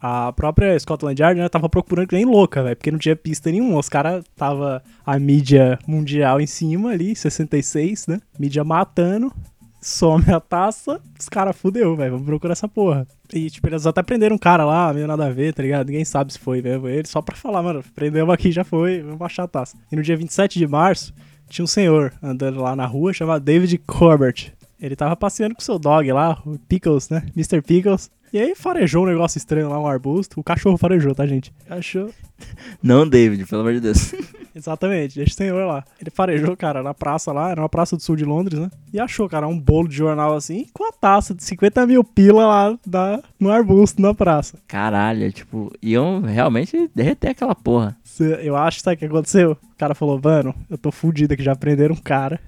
B: A própria Scotland Yard, né, tava procurando que nem louca, velho, porque não tinha pista nenhuma. Os caras tava a mídia mundial em cima ali, 66, né? Mídia matando, some a taça, os caras fudeu, velho, vamos procurar essa porra. E, tipo, eles até prenderam um cara lá, meio nada a ver, tá ligado? Ninguém sabe se foi mesmo ele, só pra falar, mano, prendemos aqui, já foi, vamos achar a taça. E no dia 27 de março, tinha um senhor andando lá na rua chamado David Corbett. Ele tava passeando com seu dog lá, o Pickles, né? Mr. Pickles. E aí farejou um negócio estranho lá, um arbusto. O cachorro farejou, tá, gente? Achou.
A: Não, David, pelo amor de Deus.
B: Exatamente, deixa o senhor lá. Ele farejou, cara, na praça lá, era uma praça do sul de Londres, né? E achou, cara, um bolo de jornal assim, com a taça de 50 mil pila lá da, no arbusto na praça.
A: Caralho, tipo, iam realmente derreter aquela porra.
B: Eu acho, sabe o que aconteceu? O cara falou, mano, eu tô fudido aqui, já prenderam um cara.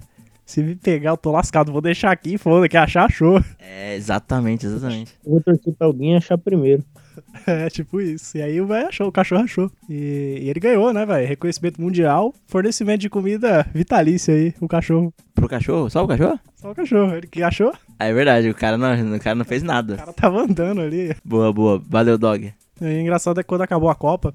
B: Se me pegar, eu tô lascado, vou deixar aqui, foda, que achar, achou.
A: É, exatamente, exatamente.
C: Eu vou torcer pra alguém achar primeiro.
B: É, tipo isso. E aí o velho achou, o cachorro achou. E, e ele ganhou, né, velho? Reconhecimento mundial, fornecimento de comida vitalícia aí, o cachorro.
A: Pro cachorro? Só o cachorro?
B: Só o cachorro. Ele que achou, o
A: Ah, é verdade, o cara não, o cara não fez nada.
B: cara tava andando ali.
A: Boa, boa. Valeu, dog.
B: E o engraçado é que quando acabou a Copa,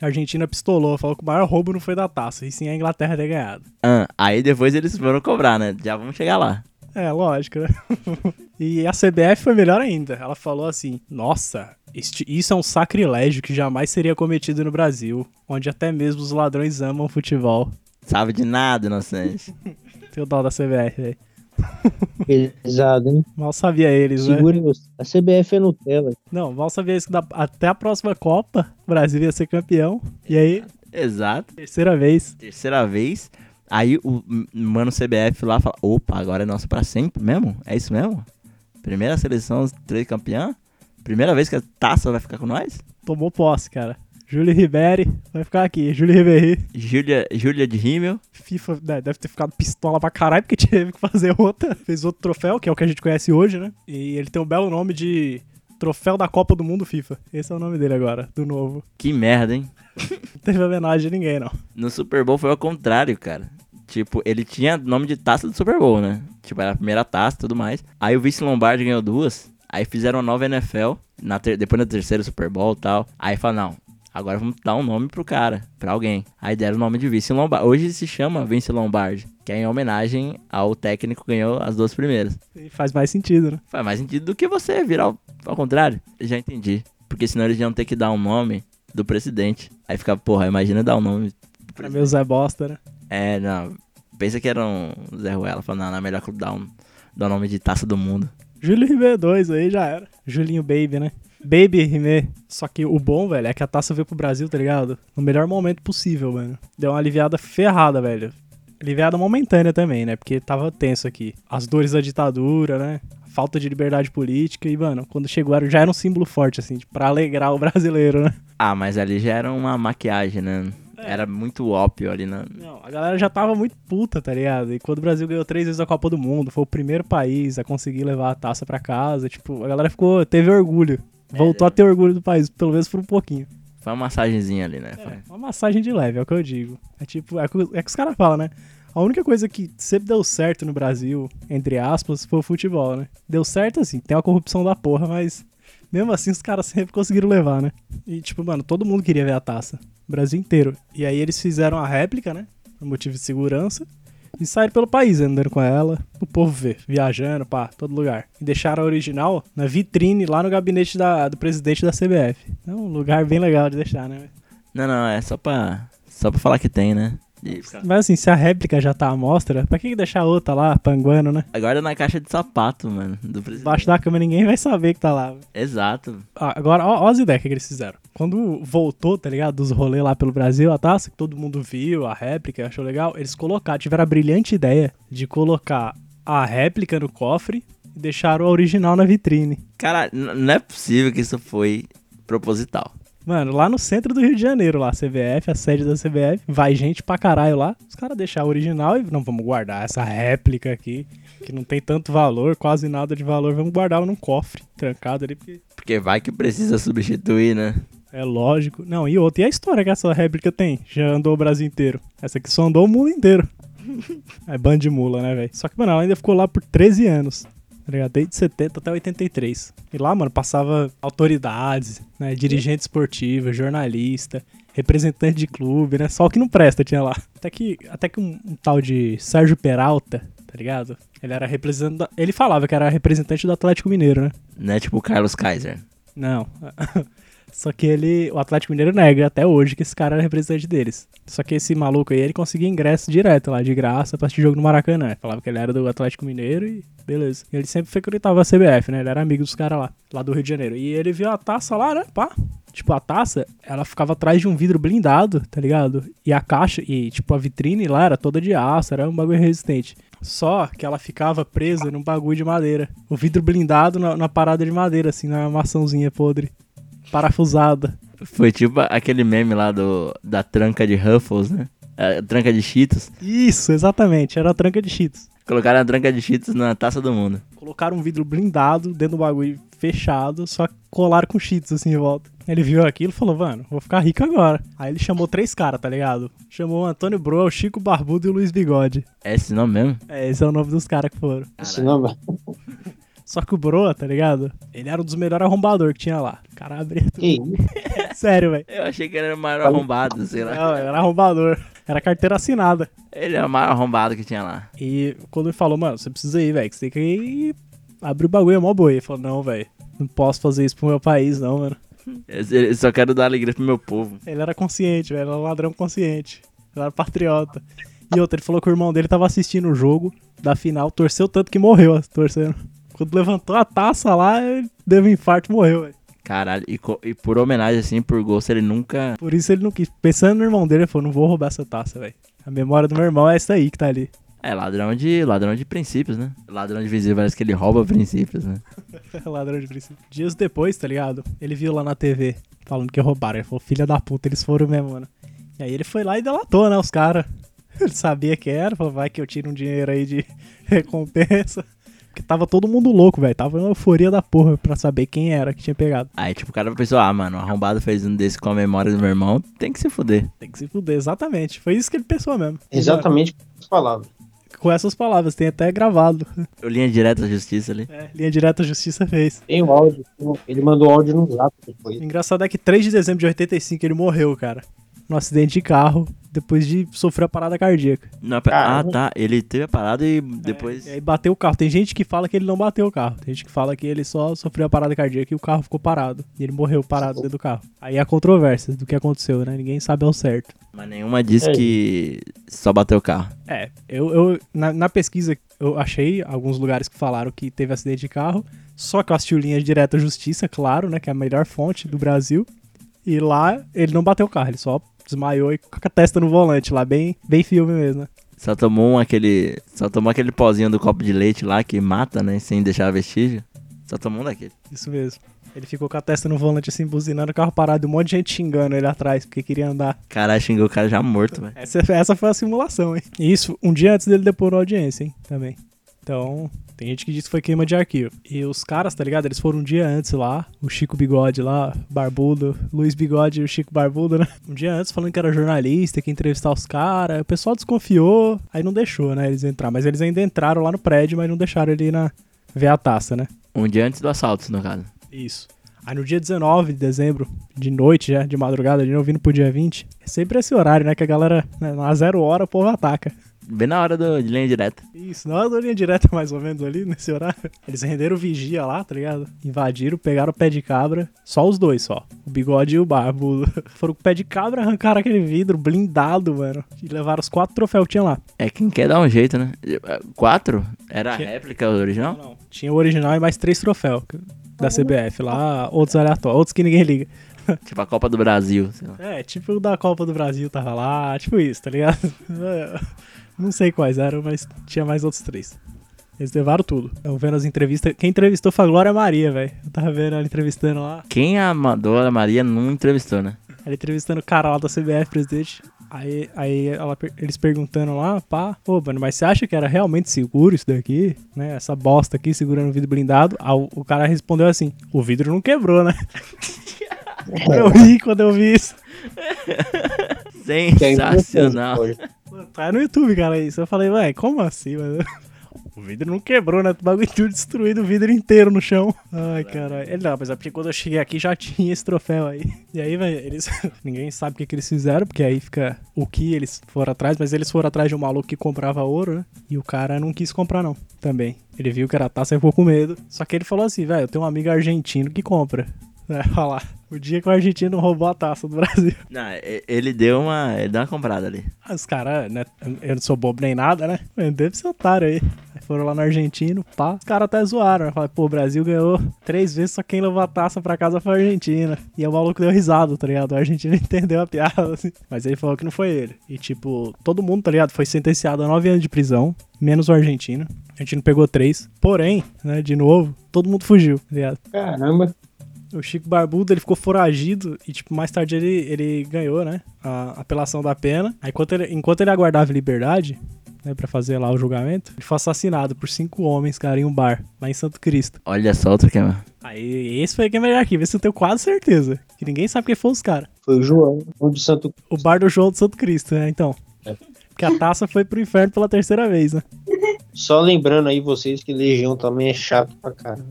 B: a Argentina pistolou, falou que o maior roubo não foi da taça, e sim a Inglaterra ter ganhado.
A: Ah, aí depois eles foram cobrar, né? Já vamos chegar lá.
B: É, lógico, né? e a CBF foi melhor ainda. Ela falou assim: Nossa, este- isso é um sacrilégio que jamais seria cometido no Brasil, onde até mesmo os ladrões amam futebol.
A: Sabe de nada, inocente.
B: Tem o dó da CBF, velho.
C: Pesado, hein?
B: Mal sabia eles, né?
C: Os... A CBF é Nutella.
B: Não, mal sabia isso que até a próxima Copa, o Brasil ia ser campeão. E aí,
A: Exato.
B: terceira vez.
A: Terceira vez. Aí o mano CBF lá fala: opa, agora é nosso pra sempre mesmo? É isso mesmo? Primeira seleção três campeã? Primeira vez que a taça vai ficar com nós?
B: Tomou posse, cara. Júlio Ribéry vai ficar aqui. Júlio Ribéry.
A: Júlia, Júlia de Rimmel.
B: FIFA né, deve ter ficado pistola pra caralho, porque teve que fazer outra. Fez outro troféu, que é o que a gente conhece hoje, né? E ele tem um belo nome de Troféu da Copa do Mundo FIFA. Esse é o nome dele agora, do novo.
A: Que merda, hein?
B: Não teve homenagem a ninguém, não.
A: No Super Bowl foi ao contrário, cara. Tipo, ele tinha nome de taça do Super Bowl, né? Tipo, era a primeira taça e tudo mais. Aí o Vice Lombardi ganhou duas. Aí fizeram uma nova NFL, na ter- depois da terceira Super Bowl e tal. Aí falaram, não, agora vamos dar um nome pro cara, pra alguém. Aí deram o nome de Vice Lombardi. Hoje se chama Vince Lombardi, que é em homenagem ao técnico que ganhou as duas primeiras.
B: E faz mais sentido, né?
A: Faz mais sentido do que você virar ao, ao contrário. Já entendi. Porque senão eles iam ter que dar um nome do presidente. Aí fica, porra, imagina dar um nome
B: Pra meu Zé Bosta, né?
A: é, não. Pensa que era um Zé Ruela. Falou, não, não é melhor dar, um, dar o nome de taça do mundo.
B: Júlio Ribeiro 2 aí já era. Julinho Baby, né? Baby Rimé. Só que o bom, velho, é que a taça veio pro Brasil, tá ligado? No melhor momento possível, mano. Deu uma aliviada ferrada, velho. Aliviada momentânea também, né? Porque tava tenso aqui. As dores da ditadura, né? A falta de liberdade política. E, mano, quando chegou já era um símbolo forte, assim, pra alegrar o brasileiro, né?
A: Ah, mas ali já era uma maquiagem, né?
B: É.
A: Era muito ópio ali na.
B: Não, a galera já tava muito puta, tá ligado? E quando o Brasil ganhou três vezes a Copa do Mundo, foi o primeiro país a conseguir levar a taça pra casa. Tipo, a galera ficou, teve orgulho. Voltou a ter orgulho do país, pelo menos por um pouquinho.
A: Foi uma massagenzinha ali, né? Foi.
B: É, uma massagem de leve, é o que eu digo. É tipo, é, que- é que os caras falam, né? A única coisa que sempre deu certo no Brasil, entre aspas, foi o futebol, né? Deu certo assim, tem uma corrupção da porra, mas mesmo assim os caras sempre conseguiram levar, né? E tipo, mano, todo mundo queria ver a taça. O Brasil inteiro. E aí eles fizeram a réplica, né? Por motivo de segurança. E saíram pelo país andando com ela. O povo vê, viajando, pá, todo lugar. E deixaram a original na vitrine lá no gabinete da, do presidente da CBF. É um lugar bem legal de deixar, né?
A: Não, não, é só pra. Só pra falar que tem, né? E
B: Mas assim, se a réplica já tá à mostra, pra que deixar outra lá, panguando, né?
A: Agora na caixa de sapato, mano. Do.
B: Embaixo da cama ninguém vai saber que tá lá.
A: Exato.
B: Ah, agora, ó, ó as ideias que eles fizeram. Quando voltou, tá ligado? Dos rolês lá pelo Brasil, a taça, que todo mundo viu, a réplica, achou legal, eles colocaram, tiveram a brilhante ideia de colocar a réplica no cofre e deixaram a original na vitrine.
A: Cara, não é possível que isso foi proposital.
B: Mano, lá no centro do Rio de Janeiro, lá, CBF, a sede da CBF, vai gente pra caralho lá. Os caras deixaram a original e não vamos guardar essa réplica aqui, que não tem tanto valor, quase nada de valor. Vamos guardar num cofre, trancado ali, porque
A: Porque vai que precisa substituir, né?
B: é lógico. Não, e outra, e a história que essa réplica tem? Já andou o Brasil inteiro. Essa aqui só andou o mundo inteiro. É bando de mula, né, velho? Só que, mano, ela ainda ficou lá por 13 anos. Tá ligado? Desde 70 até 83. E lá, mano, passava autoridades, né? Dirigente esportivo, jornalista, representante de clube, né? Só o que não presta tinha lá. Até que, até que um, um tal de Sérgio Peralta, tá ligado? Ele era representante. Ele falava que era representante do Atlético Mineiro, né?
A: Não é tipo o Carlos Kaiser.
B: Não. Só que ele, o Atlético Mineiro nega até hoje que esse cara era representante deles. Só que esse maluco aí, ele conseguia ingresso direto lá, de graça, pra assistir jogo no Maracanã. Falava que ele era do Atlético Mineiro e beleza. Ele sempre frequentava a CBF, né? Ele era amigo dos caras lá, lá do Rio de Janeiro. E ele viu a taça lá, né? Pá. Tipo, a taça, ela ficava atrás de um vidro blindado, tá ligado? E a caixa, e tipo, a vitrine lá era toda de aço, era um bagulho resistente. Só que ela ficava presa num bagulho de madeira. O vidro blindado na, na parada de madeira, assim, na maçãzinha podre. Parafusada.
A: Foi tipo aquele meme lá do, da tranca de Ruffles, né? A tranca de Cheetos.
B: Isso, exatamente. Era a tranca de cheetos.
A: Colocaram a tranca de Cheetos na taça do mundo.
B: Colocaram um vidro blindado dentro do bagulho fechado, só colaram com cheetos assim em volta. Ele viu aquilo e falou, mano, vou ficar rico agora. Aí ele chamou três caras, tá ligado? Chamou o Antônio Bro, o Chico Barbudo e o Luiz Bigode.
A: É esse nome mesmo?
B: É, esse é o nome dos caras que foram.
C: Esse nome.
B: Só que o Bro, tá ligado? Ele era um dos melhores arrombadores que tinha lá. O cara abria tudo. Sério, velho.
A: Eu achei que ele era o maior arrombado, sei lá.
B: Não, era arrombador. Era carteira assinada.
A: Ele era o maior arrombado que tinha lá.
B: E quando ele falou, mano, você precisa ir, velho, que você tem que ir abrir o bagulho, é mó boi. Ele falou, não, velho, não posso fazer isso pro meu país, não, mano.
A: Eu eu só quero dar alegria pro meu povo.
B: Ele era consciente, velho, era um ladrão consciente. Ele era patriota. E outra, ele falou que o irmão dele tava assistindo o jogo da final, torceu tanto que morreu, torcendo. Quando levantou a taça lá, ele deu um infarto e morreu, velho.
A: Caralho, e, e por homenagem, assim, por gosto, ele nunca.
B: Por isso ele não quis. Pensando no irmão dele, ele falou, não vou roubar essa taça, velho. A memória do meu irmão é essa aí que tá ali.
A: É, ladrão de, ladrão de princípios, né? Ladrão de visível parece que ele rouba princípios, né?
B: Ladrão de princípio. Dias depois, tá ligado? Ele viu lá na TV falando que roubaram. Ele falou, filha da puta, eles foram mesmo, mano. E aí ele foi lá e delatou, né, os caras. Ele sabia que era, falou, vai que eu tiro um dinheiro aí de recompensa. Porque tava todo mundo louco, velho. Tava uma euforia da porra pra saber quem era que tinha pegado.
A: Aí, tipo, o cara pensou, ah, mano, o arrombado fez um desse com a memória do meu irmão, tem que se fuder.
B: Tem que se fuder, exatamente. Foi isso que ele pensou mesmo.
C: Exatamente que você falava.
B: Com essas palavras, tem até gravado.
A: Eu linha direta à justiça ali.
B: É, linha direta a justiça fez.
C: Tem o áudio. Ele mandou áudio no zap depois.
B: O engraçado é que 3 de dezembro de 85 ele morreu, cara. Num acidente de carro, depois de sofrer a parada cardíaca.
A: Não, ah,
C: Caramba.
A: tá. Ele teve a parada e depois.
B: É, e aí bateu o carro. Tem gente que fala que ele não bateu o carro. Tem gente que fala que ele só sofreu a parada cardíaca e o carro ficou parado. E ele morreu parado dentro do carro. Aí há controvérsias do que aconteceu, né? Ninguém sabe ao certo.
A: Mas nenhuma disse
C: É.
A: que só bateu o carro.
B: É, eu, eu na, na pesquisa eu achei alguns lugares que falaram que teve acidente de carro. Só que eu assisti o Linha Direta Justiça, claro, né? Que é a melhor fonte do Brasil. E lá ele não bateu o carro, ele só desmaiou e com a testa no volante lá, bem, bem filme mesmo, né?
A: Só tomou um aquele. Só tomou aquele pozinho do copo de leite lá que mata, né? Sem deixar vestígio. Só tomou um daquele.
B: Isso mesmo. Ele ficou com a testa no volante assim, buzinando o carro parado, e um monte de gente xingando ele atrás, porque queria andar.
A: Caralho, xingou o cara já morto, velho.
B: Essa, essa foi a simulação, hein? Isso um dia antes dele depor na audiência, hein? Também. Então, tem gente que diz que foi queima de arquivo. E os caras, tá ligado? Eles foram um dia antes lá, o Chico Bigode lá, Barbudo, Luiz Bigode e o Chico Barbudo, né? Um dia antes falando que era jornalista, que ia entrevistar os caras. O pessoal desconfiou, aí não deixou, né? Eles entrar. Mas eles ainda entraram lá no prédio, mas não deixaram ele ir na ver a taça, né?
A: Um dia antes do assalto, no caso.
B: Isso. Aí no dia 19 de dezembro, de noite já, de madrugada, de novo vindo pro dia 20, é sempre esse horário, né? Que a galera, né, na zero hora, o povo ataca.
A: Bem na hora do, de linha direta.
B: Isso, na hora da linha direta, mais ou menos ali, nesse horário. Eles renderam o vigia lá, tá ligado? Invadiram, pegaram o pé de cabra. Só os dois, só. O bigode e o barbudo. Foram com o pé de cabra, arrancaram aquele vidro blindado, mano. E levaram os quatro troféus que tinha lá.
A: É quem quer dar um jeito, né? Quatro? Era a
B: Que-
A: réplica original?
B: Não, tinha o original e mais três troféus da CBF lá, outros aleatórios, outros que ninguém liga.
A: Tipo a Copa do Brasil, sei lá.
B: É, tipo o da Copa do Brasil tava lá, tipo isso, tá ligado? Não sei quais eram, mas tinha mais outros três. Eles levaram tudo. Eu vendo as entrevistas. Quem entrevistou foi a Glória Maria, velho. Eu tava vendo ela entrevistando lá.
A: Quem a Dora Maria não entrevistou, né?
B: Ela entrevistando o cara lá da CBF, presidente. Aí, aí ela, eles perguntando lá, pá, pô, mano, mas você acha que era realmente seguro isso daqui? Né? Essa bosta aqui segurando o vidro blindado? Aí, o, o cara respondeu assim: o vidro não quebrou, né? eu ri quando eu vi isso.
A: Sensacional.
B: Tá no YouTube, cara, isso. Eu falei, ué, como assim, mano? O vidro não quebrou, né? O bagulho tudo destruído, o vidro inteiro no chão. Ai, caralho. Ele não, mas é porque quando eu cheguei aqui já tinha esse troféu aí. E aí, velho, eles. Ninguém sabe o que, que eles fizeram, porque aí fica o que eles foram atrás, mas eles foram atrás de um maluco que comprava ouro, né? E o cara não quis comprar, não. Também. Ele viu que era taça e ficou com medo. Só que ele falou assim, velho, eu tenho um amigo argentino que compra. É, olha lá. O dia que o argentino roubou a taça do Brasil.
A: Não, ele deu uma. Ele deu uma comprada ali.
B: Ah, Os caras, né? Eu não sou bobo nem nada, né? Mas Deve ser otário aí. Aí foram lá no argentino, pá. Os caras até zoaram. né? Falaram, pô, o Brasil ganhou três vezes, só quem levou a taça pra casa foi a Argentina. E o maluco deu risada, tá ligado? O argentino entendeu a piada, assim. Mas ele falou que não foi ele. E, tipo, todo mundo, tá ligado? Foi sentenciado a nove anos de prisão, menos o argentino. O argentino pegou três. Porém, né, de novo, todo mundo fugiu, tá ligado?
C: Caramba.
B: O Chico Barbudo, ele ficou foragido e, tipo, mais tarde ele, ele ganhou, né? A apelação da pena. Aí, enquanto ele, enquanto ele aguardava liberdade, né, pra fazer lá o julgamento, ele foi assassinado por cinco homens, cara, em um bar, lá em Santo Cristo.
A: Olha só outra que é.
B: Aí, esse foi quem melhor aqui, vê se eu tenho quase certeza. Que ninguém sabe quem foi os caras.
C: Foi o João, um de Santo
B: O bar do João de Santo Cristo, né? Então.
C: É.
B: Porque a taça foi pro inferno pela terceira vez, né?
C: Só lembrando aí vocês que Legião também é chato pra caramba.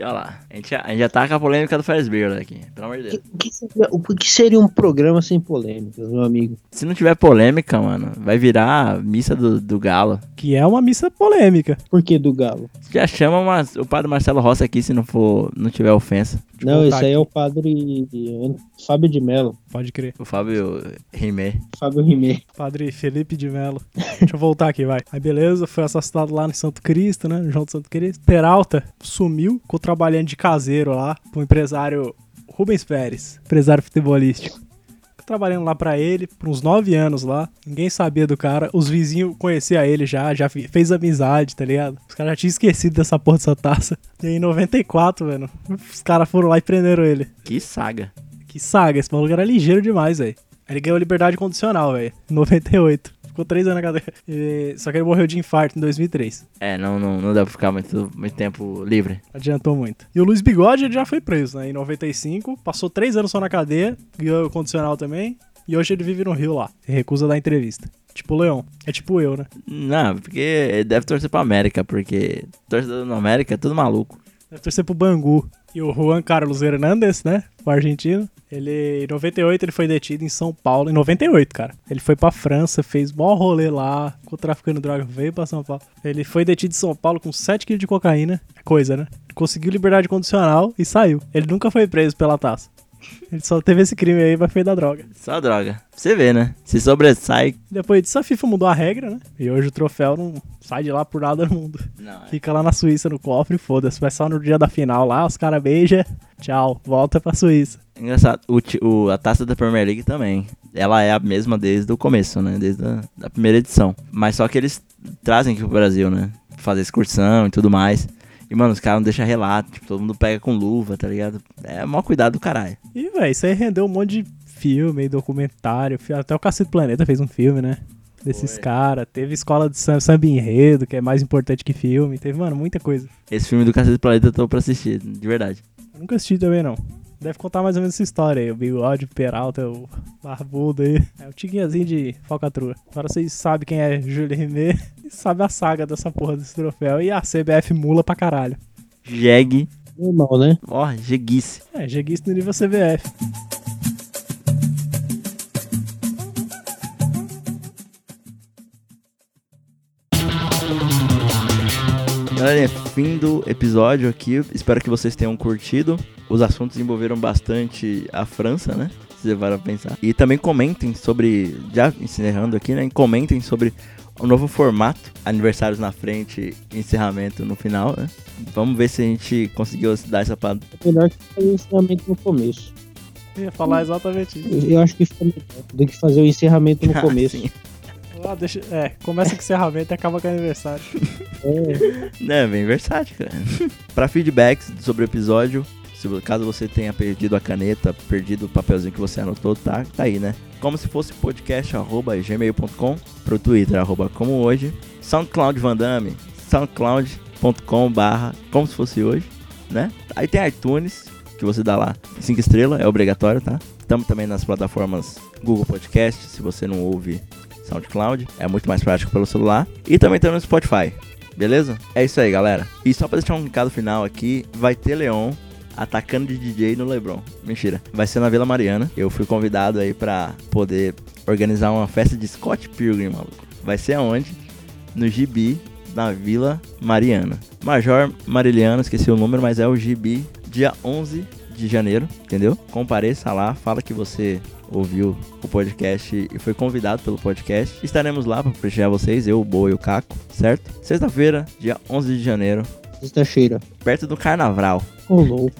A: Olha lá. A gente, já, a gente já tá com a polêmica do Ferris Bueller aqui, pelo amor de Deus.
C: O que, seria, o que seria um programa sem polêmicas, meu amigo?
A: Se não tiver polêmica, mano, vai virar a missa do, do galo.
B: Que é uma missa polêmica.
C: Por que do Galo?
A: Já chama mas, o padre Marcelo Rossi aqui se não for, não tiver ofensa.
C: Não, esse aí é o padre Fábio de Mello.
B: Pode crer.
A: O Fábio Rimé.
C: Fábio Rimé.
B: Padre Felipe de Mello. Deixa eu voltar aqui, vai. Aí beleza, foi assassinado lá no Santo Cristo, né? No João do Santo Cristo. Peralta sumiu, ficou trabalhando de caseiro lá pro empresário Rubens Pérez, empresário futebolístico. Ficou trabalhando lá pra ele por uns nove anos lá. Ninguém sabia do cara. Os vizinhos conheciam ele já, já fe- fez amizade, tá ligado? Os caras já tinham esquecido dessa porra dessa taça. E aí em 94, mano, os caras foram lá e prenderam ele.
A: Que saga.
B: Que saga, esse maluco era ligeiro demais, velho. Ele ganhou liberdade condicional, velho. Em 98. Ficou três anos na cadeia. E- Só que ele morreu de infarto em 2003.
A: É, não, não, não dá pra ficar muito, muito tempo livre.
B: Adiantou muito. E o Luiz Bigode ele já foi preso, né? Em 95. Passou três anos só na cadeia. Ganhou condicional também. E hoje ele vive no Rio lá. E recusa dar entrevista. Tipo o Leão. É tipo eu, né?
A: Não, porque ele deve torcer pra América, porque torcedor na América é tudo maluco.
B: Deve torcer pro Bangu. E o Juan Carlos Hernandes, né? O argentino. Ele, em 98, ele foi detido em São Paulo. Em 98, cara. Ele foi pra França, fez mó rolê lá, ficou traficando droga, veio pra São Paulo. Ele foi detido em São Paulo com 7 kg de cocaína. É coisa, né? Conseguiu liberdade condicional e saiu. Ele nunca foi preso pela taça. Ele só teve esse crime aí, mas foi da droga.
A: Só droga. Você vê, né? Se sobressai.
B: Depois disso, a FIFA mudou a regra, né? E hoje o troféu não sai de lá por nada no mundo.
A: Não, é.
B: Fica lá na Suíça no cofre e foda-se. Vai só no dia da final lá, os caras beijam. Tchau, volta pra Suíça.
A: Engraçado, o, o- a taça da Premier League também. Ela é a mesma desde o começo, né? Desde a da primeira edição. Mas só que eles trazem aqui pro Brasil, né? Fazer excursão e tudo mais. E, mano, os caras não deixam relato. Tipo, todo mundo pega com luva, tá ligado? É maior cuidado do caralho.
B: E, velho, isso aí rendeu um monte de filme, documentário. Até o Cacete Planeta fez um filme, né? Desses caras. Teve escola de sam- samba e enredo, que é mais importante que filme. Teve, mano, muita coisa.
A: Esse filme do Cacete do Planeta eu tô pra assistir, de verdade.
B: Eu nunca assisti também, não. Deve contar mais ou menos essa história aí. O bigode, o Peralta, o barbudo aí. É o tiguinhazinho de falcatrua. Agora vocês sabem quem é Júlio Rimet e sabem a saga dessa porra desse troféu. E a CBF mula pra caralho.
A: Jeg,
C: Normal, né?
A: ó, jeguice.
B: É, jeguista no nível CBF.
A: Galera, fim do episódio aqui. Espero que vocês tenham curtido. Os assuntos envolveram bastante a França, né? Vocês levaram a pensar. E também comentem sobre, já encerrando aqui, né? Comentem sobre o novo formato. Aniversários na frente encerramento no final, né? Vamos ver se a gente conseguiu dar essa pa-
C: É melhor que fazer o encerramento no começo.
B: Eu ia falar exatamente isso.
C: Eu, eu acho que fica melhor do que fazer o encerramento no
A: Ah,
C: começo.
A: sim.
B: Ah, deixa, é, começa com encerramento e acaba com aniversário.
C: É,
A: É, bem versátil, cara. pra feedbacks sobre o episódio, se, caso você tenha perdido a caneta, perdido o papelzinho que você anotou, tá, tá aí, né? Como se fosse podcast, arroba gmail.com, pro Twitter, arroba como hoje, SoundCloud Van Damme, soundcloud.com barra como se fosse hoje, né? Aí tem iTunes, que você dá lá 5 estrelas, é obrigatório, tá? Estamos também nas plataformas Google Podcast, se você não ouve SoundCloud, é muito mais prático pelo celular. E também estamos no Spotify, beleza? É isso aí, galera. E só pra deixar um recado final aqui, vai ter Leon atacando de DJ no Lebron. Mentira. Vai ser na Vila Mariana. Eu fui convidado aí pra poder organizar uma festa de Scott Pilgrim, maluco. Vai ser aonde? No Gibi, na Vila Mariana. Major Mariliano, esqueci o número, mas é o Gibi, dia 11 de janeiro, entendeu? Compareça lá, fala que você ouviu o podcast e foi convidado pelo podcast. Estaremos lá para prestigiar vocês, eu, o Boa e o Caco, certo? Sexta-feira, dia 11 de janeiro,
C: Sexta-feira.
A: perto do Carnaval.
C: Ô, louco.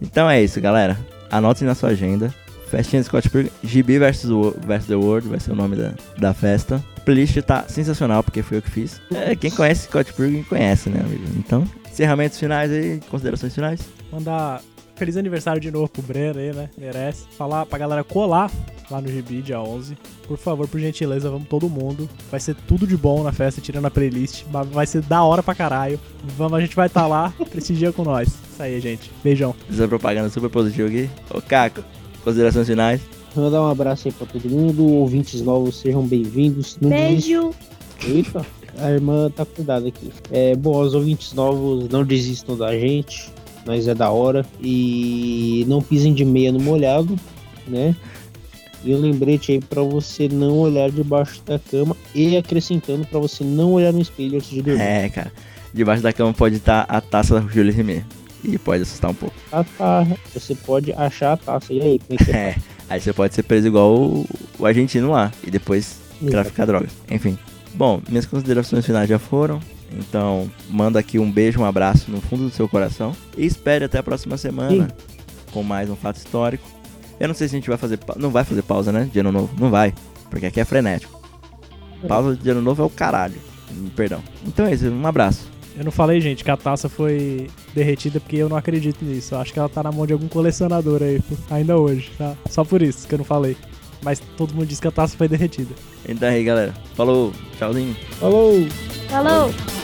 A: Então é isso, galera. Anotem na sua agenda. Festinha de Scott Pilgrim, GB versus The World vai ser o nome da, da festa. A playlist tá sensacional, porque foi eu que fiz. É, quem conhece Scott Pilgrim conhece, né, amigo? Então, encerramentos finais aí, considerações finais.
B: Mandar feliz aniversário de novo pro Breno aí, né? Merece. Falar pra galera colar lá no GB, dia 11. Por favor, por gentileza, vamos todo mundo. Vai ser tudo de bom na festa, tirando a playlist. Mas Vai ser da hora pra caralho. Vamos, a gente vai estar lá, prestigia com nós. Isso aí, gente. Beijão.
A: Essa propaganda super positiva aqui. Ô, Caco, considerações finais.
C: Mandar um abraço aí pra todo mundo. Ouvintes novos, sejam bem-vindos.
D: Beijo.
C: Eita, a irmã tá cuidada aqui. É, bom, os ouvintes novos, não desistam da gente. Nós é da hora. E não pisem de meia no molhado, né? E um lembrete aí pra você não olhar debaixo da cama. E acrescentando pra você não olhar no espelho antes de dormir.
A: É, cara. Debaixo da cama pode estar a taça da Julie Rimet. E pode assustar um pouco.
C: Ah, tá. Você pode achar a taça. E aí, como é que é?
A: É. Aí você pode ser preso igual o, o argentino lá. E depois traficar drogas. Enfim. Bom, minhas considerações finais já foram. Então, manda aqui um beijo, um abraço no fundo do seu coração. E espere até a próxima semana com mais um fato histórico. Eu não sei se a gente vai fazer. Não vai fazer pausa, né? De ano novo. Não vai. Porque aqui é frenético. Pausa de ano novo é o caralho. Perdão. Então é isso. Um abraço.
B: Eu não falei, gente, que a taça foi derretida porque eu não acredito nisso. Eu acho que ela tá na mão de algum colecionador aí, ainda hoje, tá? Só por isso que eu não falei. Mas todo mundo diz que a taça foi derretida.
A: Então é aí, galera. Falou. Tchauzinho.
C: Falou!
D: Falou.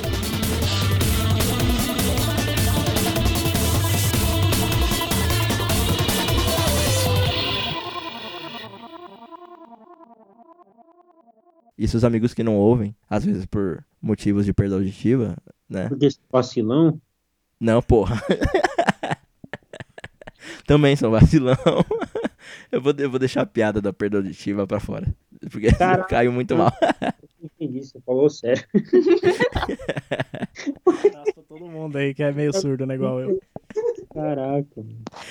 A: E seus amigos que não ouvem, às vezes por motivos de perda auditiva, né?
C: Porque vacilão.
A: Não, porra. Também são vacilão. Eu vou, eu vou deixar a piada da perda auditiva pra fora. Porque
C: Caraca.
A: caiu muito mal.
C: Entendi, você falou sério.
B: Abraço pra todo mundo aí que é meio surdo, né? Igual eu.
C: Caraca. mano.